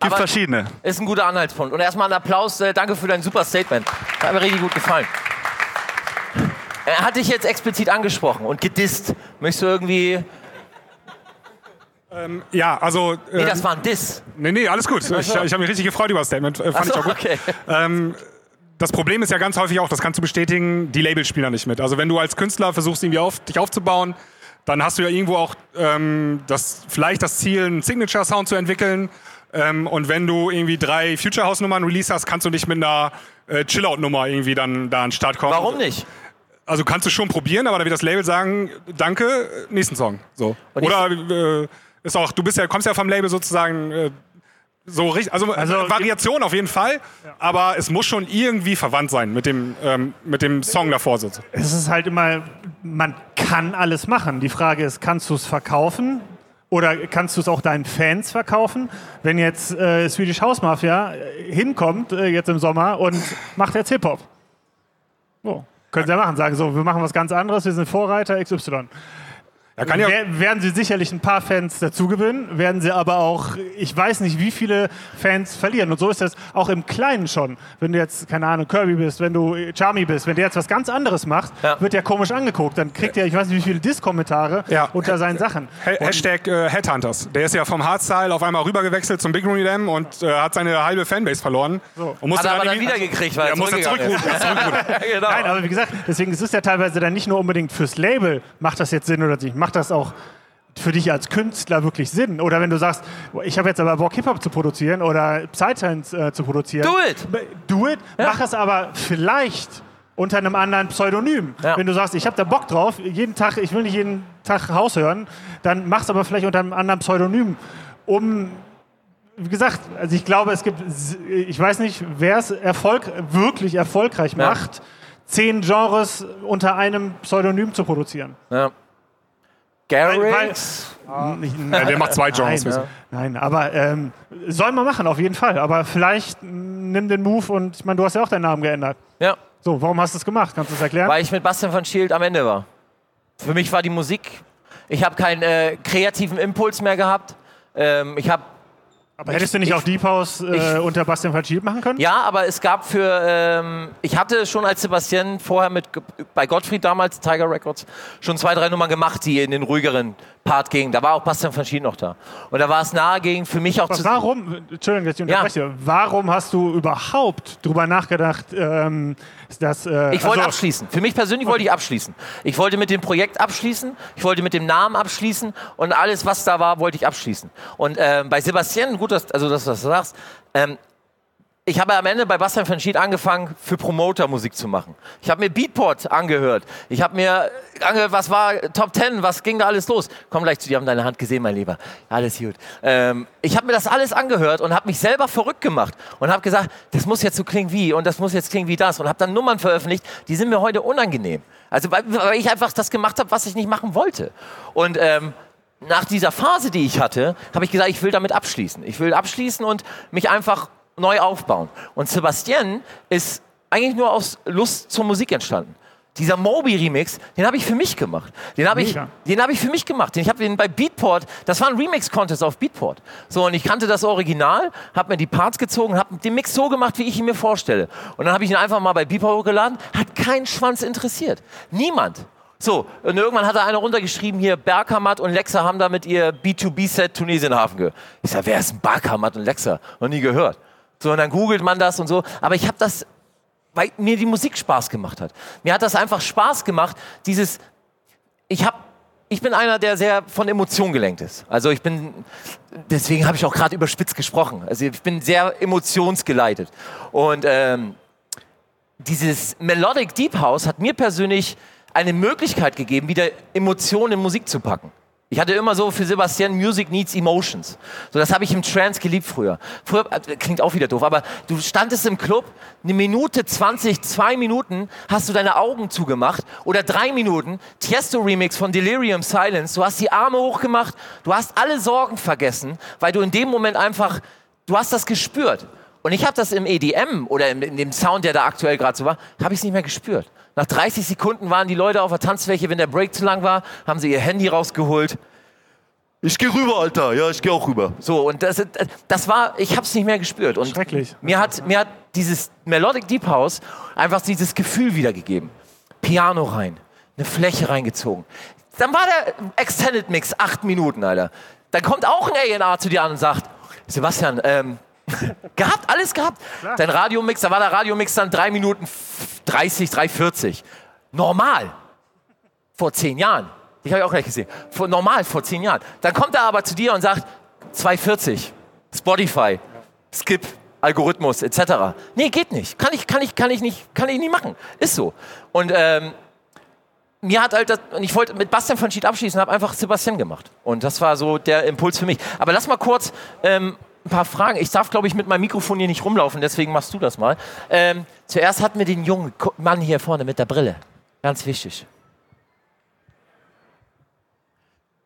aber verschiedene. Ist ein guter Anhaltspunkt. Und erstmal ein Applaus, äh, danke für dein super Statement. Hat mir richtig gut gefallen. Er hat dich jetzt explizit angesprochen und gedisst. Möchtest du irgendwie. Ähm, ja, also. Nee, das ähm, war ein Diss. Nee, nee, alles gut. Ich, ich habe mich richtig gefreut über das Statement. Äh, fand so, ich auch gut. Okay. Ähm, das Problem ist ja ganz häufig auch, das kannst du bestätigen, die Labels spielen da nicht mit. Also wenn du als Künstler versuchst, irgendwie auf, dich aufzubauen, dann hast du ja irgendwo auch ähm, das, vielleicht das Ziel, einen Signature-Sound zu entwickeln. Ähm, und wenn du irgendwie drei Future House-Nummern release hast, kannst du nicht mit einer äh, Chill-Out-Nummer irgendwie dann da an den Start kommen. Warum nicht? Also kannst du schon probieren, aber da wird das Label sagen, danke, nächsten Song. So. Oder äh, ist auch, du bist ja, kommst ja vom Label sozusagen äh, so richtig, also, also Variation auf jeden Fall, ja. aber es muss schon irgendwie verwandt sein mit dem, ähm, mit dem Song davor. So. Es ist halt immer, man kann alles machen. Die Frage ist, kannst du es verkaufen? Oder kannst du es auch deinen Fans verkaufen? Wenn jetzt äh, Swedish House Mafia äh, hinkommt, äh, jetzt im Sommer, und macht jetzt Hip-Hop. So, können sie ja machen, sagen so, wir machen was ganz anderes, wir sind Vorreiter XY. Ja, kann ja werden sie sicherlich ein paar Fans dazugewinnen, werden sie aber auch, ich weiß nicht, wie viele Fans verlieren. Und so ist das auch im Kleinen schon. Wenn du jetzt, keine Ahnung, Kirby bist, wenn du Charmy bist, wenn der jetzt was ganz anderes macht, ja. wird der komisch angeguckt. Dann kriegt er, ich weiß nicht, wie viele Diss-Kommentare ja. unter seinen Sachen. Ha Hashtag äh, Headhunters. Der ist ja vom Hardstyle auf einmal rübergewechselt zum Big Rooney Dam und äh, hat seine halbe Fanbase verloren. So. Und musste hat er aber dann, wieder gekriegt, weil er musste zurückrufen. genau. Nein, aber wie gesagt, deswegen ist es ja teilweise dann nicht nur unbedingt fürs Label, macht das jetzt Sinn oder nicht macht das auch für dich als Künstler wirklich Sinn? Oder wenn du sagst, ich habe jetzt aber Bock, Hip-Hop zu produzieren oder Psytrance äh, zu produzieren. Do it! Do it, ja. mach es aber vielleicht unter einem anderen Pseudonym. Ja. Wenn du sagst, ich habe da Bock drauf, jeden Tag, ich will nicht jeden Tag Haus hören, dann mach es aber vielleicht unter einem anderen Pseudonym, um wie gesagt, also ich glaube, es gibt, ich weiß nicht, wer es Erfolg, wirklich erfolgreich macht, ja. zehn Genres unter einem Pseudonym zu produzieren. Ja. Garrix? Ja, der macht zwei Genres. Nein, nein aber ähm, soll man machen, auf jeden Fall. Aber vielleicht nimm den Move und ich meine, du hast ja auch deinen Namen geändert. Ja. So, warum hast du es gemacht? Kannst du es erklären? Weil ich mit Bastian von Schild am Ende war. Für mich war die Musik. Ich habe keinen äh, kreativen Impuls mehr gehabt. Ähm, ich habe aber hättest du nicht ich, auch Deep House äh, unter Bastian Verchieb machen können? Ja, aber es gab für, ähm, ich hatte schon als Sebastian vorher mit, bei Gottfried damals, Tiger Records, schon zwei, drei Nummern gemacht, die in den ruhigeren Part gingen. Da war auch Bastian Verchieb noch da. Und da war es nahe gegen für mich auch Was, zu... Warum, Entschuldigung, dass ich unterbreche, ja. warum hast du überhaupt drüber nachgedacht, ähm, dass... Äh, ich wollte also, abschließen. Für mich persönlich okay. wollte ich abschließen. Ich wollte mit dem Projekt abschließen, ich wollte mit dem Namen abschließen und alles, was da war, wollte ich abschließen. Und äh, bei Sebastian, gut, dass, also, dass du das sagst. Ähm, ich habe am Ende bei Bastian van Schied angefangen, für Promoter Musik zu machen. Ich habe mir Beatport angehört. Ich habe mir angehört, was war Top Ten, was ging da alles los. Komm gleich zu dir, haben deine Hand gesehen, mein Lieber. Alles gut. Ähm, ich habe mir das alles angehört und habe mich selber verrückt gemacht und habe gesagt, das muss jetzt so klingen wie und das muss jetzt klingen wie das und habe dann Nummern veröffentlicht, die sind mir heute unangenehm. Also weil, weil ich einfach das gemacht habe, was ich nicht machen wollte. Und ähm, nach dieser Phase, die ich hatte, habe ich gesagt, ich will damit abschließen. Ich will abschließen und mich einfach neu aufbauen. Und Sebastian ist eigentlich nur aus Lust zur Musik entstanden. Dieser Moby-Remix, den habe ich für mich gemacht. Den habe ich, den hab ich für mich gemacht. ich habe den bei Beatport, das war ein Remix-Contest auf Beatport. So, und ich kannte das Original, habe mir die Parts gezogen, habe den Mix so gemacht, wie ich ihn mir vorstelle. Und dann habe ich ihn einfach mal bei Beatport hochgeladen, hat keinen Schwanz interessiert. Niemand. So, und irgendwann hat da einer runtergeschrieben, hier, Berghammer und Lexa haben da mit ihr B2B-Set Tunesienhafen gehört. Ich sage, wer ist ein Berghammer und Lexa? Noch nie gehört. So, und dann googelt man das und so. Aber ich habe das, weil mir die Musik Spaß gemacht hat. Mir hat das einfach Spaß gemacht, dieses, ich habe ich bin einer, der sehr von Emotionen gelenkt ist. Also ich bin, deswegen habe ich auch gerade überspitzt gesprochen. Also ich bin sehr emotionsgeleitet. Und ähm, dieses Melodic Deep House hat mir persönlich eine Möglichkeit gegeben, wieder Emotionen in Musik zu packen. Ich hatte immer so für Sebastian Music needs emotions. So, das habe ich im Trance geliebt früher. Früher äh, klingt auch wieder doof, aber du standest im Club, eine Minute 20, zwei Minuten hast du deine Augen zugemacht oder drei Minuten Tiesto Remix von Delirium Silence. Du hast die Arme hochgemacht, du hast alle Sorgen vergessen, weil du in dem Moment einfach, du hast das gespürt. Und ich habe das im EDM oder in dem Sound, der da aktuell gerade so war, habe ich es nicht mehr gespürt. Nach 30 Sekunden waren die Leute auf der Tanzfläche, wenn der Break zu lang war, haben sie ihr Handy rausgeholt. Ich gehe rüber, Alter. Ja, ich gehe auch rüber. So, und das, das war, ich habe es nicht mehr gespürt. Und Schrecklich. Mir hat, mir hat dieses Melodic Deep House einfach dieses Gefühl wiedergegeben. Piano rein, eine Fläche reingezogen. Dann war der Extended Mix acht Minuten, Alter. Dann kommt auch ein A&R zu dir an und sagt, Sebastian, ähm, gehabt, alles gehabt. Klar. Dein Radiomix, da war der Radiomix dann drei Minuten 30, 3,40. Normal. Vor zehn Jahren. Ich habe ich auch gleich gesehen. Vor, normal, vor zehn Jahren. Dann kommt er aber zu dir und sagt, 2,40. Spotify. Skip. Algorithmus etc. Nee, geht nicht. Kann ich, kann ich, kann ich nicht, kann ich nicht machen. Ist so. Und ähm, mir hat halt das, und ich wollte mit Bastian von Schied abschließen, habe einfach Sebastian gemacht. Und das war so der Impuls für mich. Aber lass mal kurz ähm, ein paar Fragen. Ich darf, glaube ich, mit meinem Mikrofon hier nicht rumlaufen, deswegen machst du das mal. Ähm, zuerst hatten wir den jungen Mann hier vorne mit der Brille. Ganz wichtig.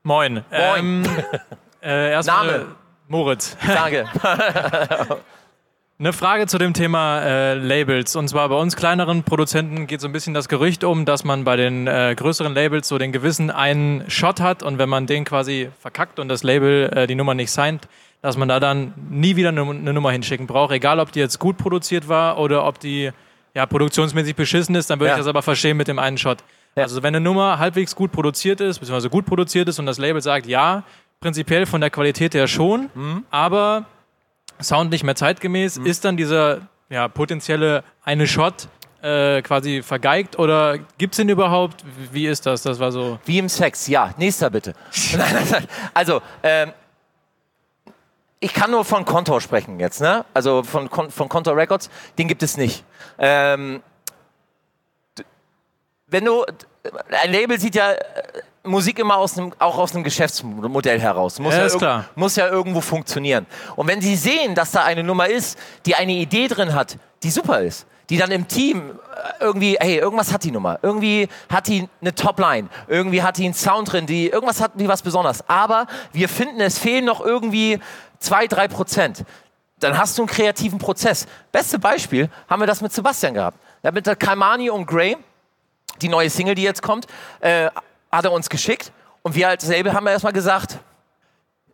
Moin. Moin. Ähm, äh, Name. Moritz. Danke. Eine Frage zu dem Thema äh, Labels. Und zwar bei uns kleineren Produzenten geht so ein bisschen das Gerücht um, dass man bei den äh, größeren Labels so den gewissen einen Shot hat und wenn man den quasi verkackt und das Label äh, die Nummer nicht signed, dass man da dann nie wieder eine, eine, Nummer hinschicken braucht. Egal, ob die jetzt gut produziert war oder ob die ja, produktionsmäßig beschissen ist, dann würde ja. ich das aber verstehen mit dem einen Shot. Ja. Also wenn eine Nummer halbwegs gut produziert ist, beziehungsweise gut produziert ist und das Label sagt, ja, prinzipiell von der Qualität her schon, mhm. aber Sound nicht mehr zeitgemäß, mhm. ist dann dieser ja, potenzielle eine Shot äh, quasi vergeigt oder gibt es den überhaupt? Wie ist das? Das war so. Wie im Sex, ja. Nächster bitte. Also, ähm, ich kann nur von Contour sprechen jetzt, ne? Also von, von Contour Records, den gibt es nicht. Ähm, wenn du, ein Label sieht ja Musik immer aus einem, auch aus einem Geschäftsmodell heraus. Muss ja, ist klar. muss ja irgendwo funktionieren. Und wenn Sie sehen, dass da eine Nummer ist, die eine Idee drin hat, die super ist, die dann im Team äh, irgendwie, hey, irgendwas hat die Nummer, irgendwie hat die eine Topline, irgendwie hat die einen Sound drin, die, irgendwas hat die was Besonderes. Aber wir finden, es fehlen noch irgendwie zwei, drei Prozent. Dann hast du einen kreativen Prozess. Beste Beispiel haben wir das mit Sebastian gehabt. Ja, mit der Kalmani und Gray, die neue Single, die jetzt kommt, äh, hat er uns geschickt und wir als Label haben erstmal gesagt,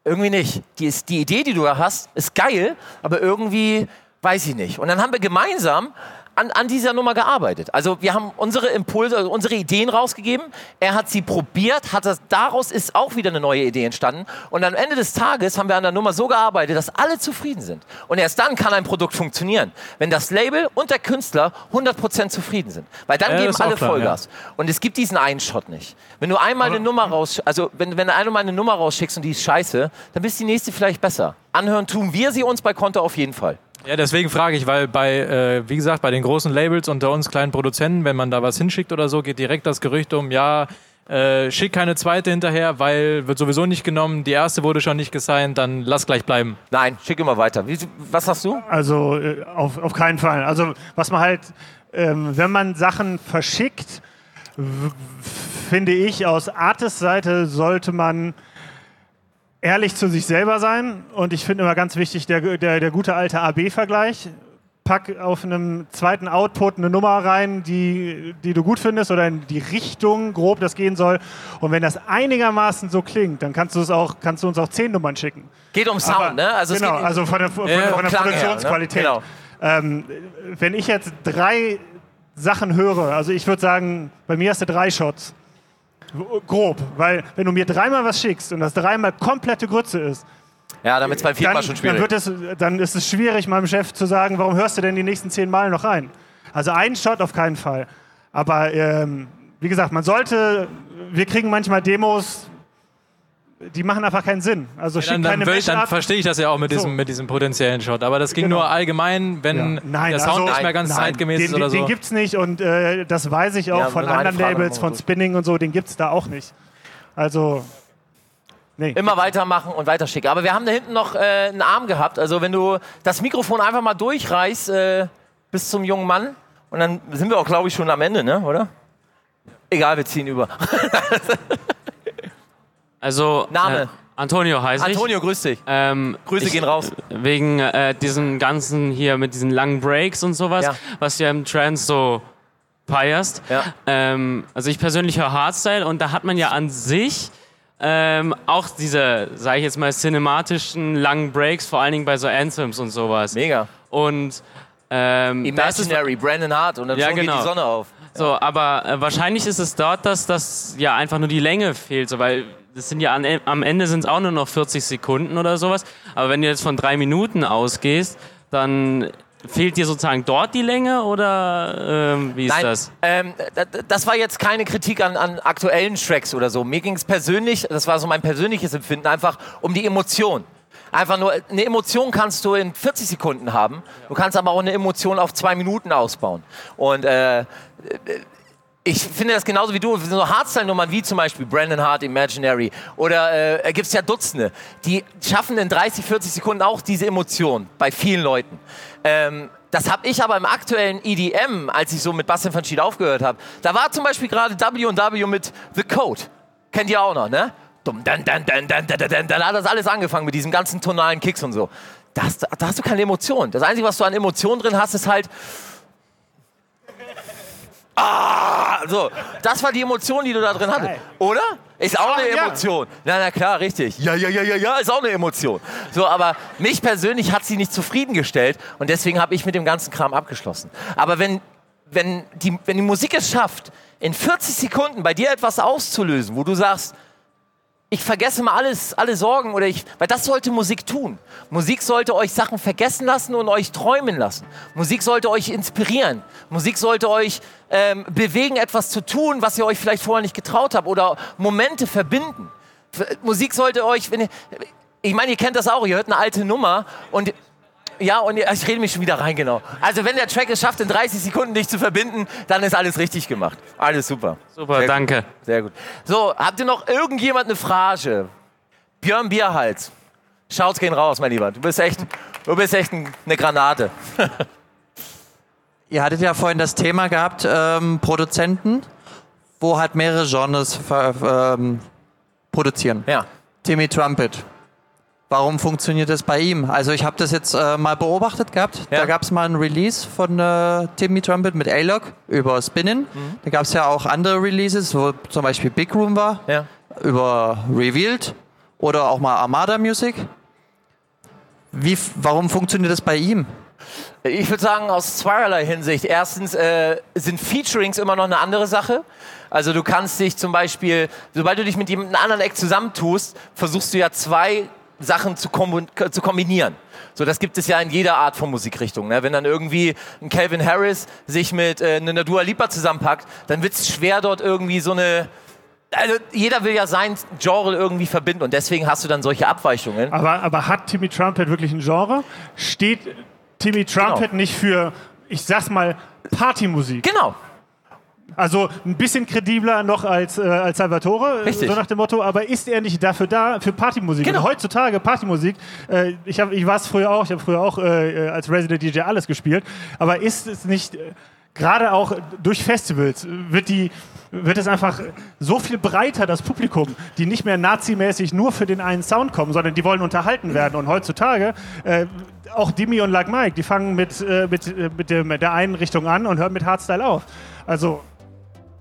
irgendwie nicht. Die, ist, die Idee, die du da hast, ist geil, aber irgendwie weiß ich nicht. Und dann haben wir gemeinsam an, an dieser Nummer gearbeitet. Also wir haben unsere Impulse, also unsere Ideen rausgegeben. Er hat sie probiert, hat das, daraus ist auch wieder eine neue Idee entstanden. Und am Ende des Tages haben wir an der Nummer so gearbeitet, dass alle zufrieden sind. Und erst dann kann ein Produkt funktionieren, wenn das Label und der Künstler 100% zufrieden sind. Weil dann ja, geben alle klar, Vollgas. Ja. Und es gibt diesen einen Shot nicht. Wenn du einmal eine Nummer raus, also wenn, wenn du einmal eine Nummer rausschickst und die ist scheiße, dann ist die nächste vielleicht besser. Anhören tun wir sie uns bei Konto auf jeden Fall. Ja, deswegen frage ich, weil bei, äh, wie gesagt, bei den großen Labels unter uns kleinen Produzenten, wenn man da was hinschickt oder so, geht direkt das Gerücht um, ja, äh, schick keine zweite hinterher, weil wird sowieso nicht genommen, die erste wurde schon nicht gesigned, dann lass gleich bleiben. Nein, schick immer weiter. Wie, was hast du? Also äh, auf, auf keinen Fall. Also was man halt, ähm, wenn man Sachen verschickt, finde ich, aus Artis Seite sollte man ehrlich zu sich selber sein. Und ich finde immer ganz wichtig, der, der, der gute alte AB-Vergleich. Pack auf einem zweiten Output eine Nummer rein, die, die du gut findest oder in die Richtung grob das gehen soll. Und wenn das einigermaßen so klingt, dann kannst du, es auch, kannst du uns auch zehn Nummern schicken. Geht um Sound, Aber, ne? Also genau, also von der, von, äh, von der Produktionsqualität. Her, ne? genau. ähm, wenn ich jetzt drei Sachen höre, also ich würde sagen, bei mir hast du drei Shots Grob, weil wenn du mir dreimal was schickst und das dreimal komplette Grütze ist, ja, damit es beim vierten Mal schon schwierig. Dann, wird es, dann ist es schwierig, meinem Chef zu sagen, warum hörst du denn die nächsten zehn Mal noch rein? Also einen Shot auf keinen Fall. Aber ähm, wie gesagt, man sollte, wir kriegen manchmal Demos, die machen einfach keinen Sinn. Also ja, dann, dann, will, dann verstehe ich das ja auch mit, so. diesem, mit diesem potenziellen Shot. Aber das ging genau. nur allgemein, wenn ja. nein, der Sound also, nicht mehr ganz nein, zeitgemäß den, ist oder den, so. Den gibt es nicht und äh, das weiß ich auch ja, von anderen Labels, von Spinning und so, den gibt es da auch nicht. Also. Nee. Immer weitermachen und weiterschicken. Aber wir haben da hinten noch äh, einen Arm gehabt. Also wenn du das Mikrofon einfach mal durchreißt äh, bis zum jungen Mann und dann sind wir auch, glaube ich, schon am Ende, ne? oder? Egal, wir ziehen über. Also Name. Äh, Antonio heißt ich. Antonio, grüß dich. Ähm, Grüße ich, gehen raus. Wegen äh, diesen ganzen hier mit diesen langen Breaks und sowas, ja. was ja im Trance so feierst. Ja. Ähm, also ich persönlich höre Hardstyle und da hat man ja an sich ähm, auch diese, sage ich jetzt mal, cinematischen langen Breaks, vor allen Dingen bei so Anthems und sowas. Mega. Und ähm, Imaginary, Brandon Hart und dann ja, genau. geht die Sonne auf. So, aber äh, wahrscheinlich ist es dort, dass das ja einfach nur die Länge fehlt, so, weil das sind ja an, am Ende sind es auch nur noch 40 Sekunden oder sowas. Aber wenn du jetzt von drei Minuten ausgehst, dann Fehlt dir sozusagen dort die Länge oder ähm, wie ist Nein, das? Ähm, das war jetzt keine Kritik an, an aktuellen Tracks oder so. Mir ging es persönlich, das war so mein persönliches Empfinden, einfach um die Emotion. Einfach nur, eine Emotion kannst du in 40 Sekunden haben. Du kannst aber auch eine Emotion auf zwei Minuten ausbauen. Und äh, ich finde das genauso wie du, so Hardstyle-Nummern wie zum Beispiel Brandon Hart, Imaginary oder äh, gibt es ja Dutzende, die schaffen in 30, 40 Sekunden auch diese Emotion bei vielen Leuten. Ähm, das habe ich aber im aktuellen EDM, als ich so mit Bastian von Schied aufgehört habe, da war zum Beispiel gerade W&W mit The Code. Kennt ihr auch noch, ne? Dann, dann, dann, dann, dann, dann, dann hat das alles angefangen mit diesen ganzen tonalen Kicks und so. Da hast, da hast du keine Emotion. Das Einzige, was du an Emotionen drin hast, ist halt Ah, so, das war die Emotion, die du da drin hattest, oder? Ist auch eine Emotion. Na, na klar, richtig. Ja, ja, ja, ja, ja, ist auch eine Emotion. So, aber mich persönlich hat sie nicht zufriedengestellt und deswegen habe ich mit dem ganzen Kram abgeschlossen. Aber wenn, wenn, die, wenn die Musik es schafft, in 40 Sekunden bei dir etwas auszulösen, wo du sagst, ich vergesse mal alles, alle Sorgen oder ich, weil das sollte Musik tun. Musik sollte euch Sachen vergessen lassen und euch träumen lassen. Musik sollte euch inspirieren. Musik sollte euch ähm, bewegen, etwas zu tun, was ihr euch vielleicht vorher nicht getraut habt oder Momente verbinden. Musik sollte euch, wenn ihr, ich meine, ihr kennt das auch, ihr hört eine alte Nummer und ja, und ich rede mich schon wieder rein, genau. Also wenn der Track es schafft, in 30 Sekunden dich zu verbinden, dann ist alles richtig gemacht. Alles super. Super, Sehr danke. Gut. Sehr gut. So, habt ihr noch irgendjemand eine Frage? Björn Bierhals. Schaut's gehen raus, mein Lieber. Du bist echt, du bist echt eine Granate. ihr hattet ja vorhin das Thema gehabt, ähm, Produzenten, wo halt mehrere Genres ähm, produzieren. Ja. Timmy Trumpet Warum funktioniert das bei ihm? Also ich habe das jetzt äh, mal beobachtet gehabt. Ja. Da gab es mal ein Release von äh, Timmy Trumpet mit A-Log über Spinning. Mhm. Da gab es ja auch andere Releases, wo zum Beispiel Big Room war, ja. über Revealed oder auch mal Armada Music. Wie, warum funktioniert das bei ihm? Ich würde sagen, aus zweierlei Hinsicht. Erstens äh, sind Featurings immer noch eine andere Sache. Also du kannst dich zum Beispiel, sobald du dich mit jemandem anderen Eck zusammentust, versuchst du ja zwei Sachen zu, zu, kombinieren. So, das gibt es ja in jeder Art von Musikrichtung. Ne? Wenn dann irgendwie ein Calvin Harris sich mit äh, einer Dua Lipa zusammenpackt, dann wird es schwer, dort irgendwie so eine also jeder will ja sein Genre irgendwie verbinden und deswegen hast du dann solche Abweichungen. Aber, aber hat Timmy Trumpet wirklich ein Genre? Steht Timmy Trumpet genau. nicht für, ich sag's mal, Partymusik? Genau. Also ein bisschen kredibler noch als, äh, als Salvatore, Richtig. so nach dem Motto, aber ist er nicht dafür da, für Partymusik? Genau. Und heutzutage Partymusik, äh, ich, ich war es früher auch, ich habe früher auch äh, als Resident DJ alles gespielt, aber ist es nicht, äh, gerade auch durch Festivals, wird die wird es einfach so viel breiter, das Publikum, die nicht mehr nazimäßig nur für den einen Sound kommen, sondern die wollen unterhalten werden. Und heutzutage, äh, auch Dimi und Like Mike, die fangen mit, äh, mit, äh, mit, mit der einen Richtung an und hören mit Hardstyle auf. Also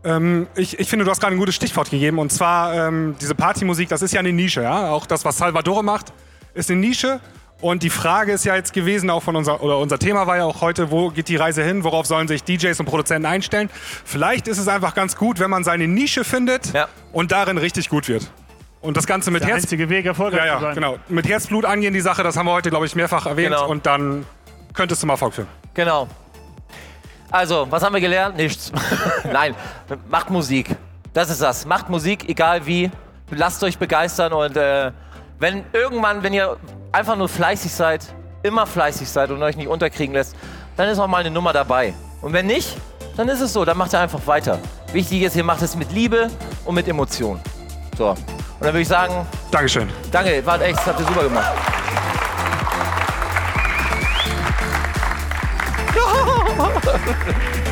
ähm, ich, ich, finde, du hast gerade ein gutes Stichwort gegeben. Und zwar ähm, diese Partymusik, das ist ja eine Nische. Ja? Auch das, was Salvador macht, ist eine Nische. Und die Frage ist ja jetzt gewesen, auch von unser, oder unser Thema war ja auch heute, wo geht die Reise hin? Worauf sollen sich DJs und Produzenten einstellen? Vielleicht ist es einfach ganz gut, wenn man seine Nische findet ja. und darin richtig gut wird. Und das Ganze mit der Herz. einzige Weg, erfolgreich ja, ja, zu sein. genau. Mit Herzblut angehen, die Sache, das haben wir heute, glaube ich, mehrfach erwähnt. Genau. Und dann könntest du mal Erfolg führen. Genau. Also, was haben wir gelernt? Nichts. Nein, macht Musik. Das ist das. Macht Musik, egal wie. Lasst euch begeistern und äh, wenn irgendwann, wenn ihr einfach nur fleißig seid, immer fleißig seid und euch nicht unterkriegen lässt, dann ist auch mal eine Nummer dabei. Und wenn nicht, dann ist es so, dann macht ihr einfach weiter. Wichtig ist, ihr macht es mit Liebe und mit Emotion. So. Und dann würde ich sagen. Dankeschön. Danke, wart echt, habt ihr super gemacht. ハハハハ!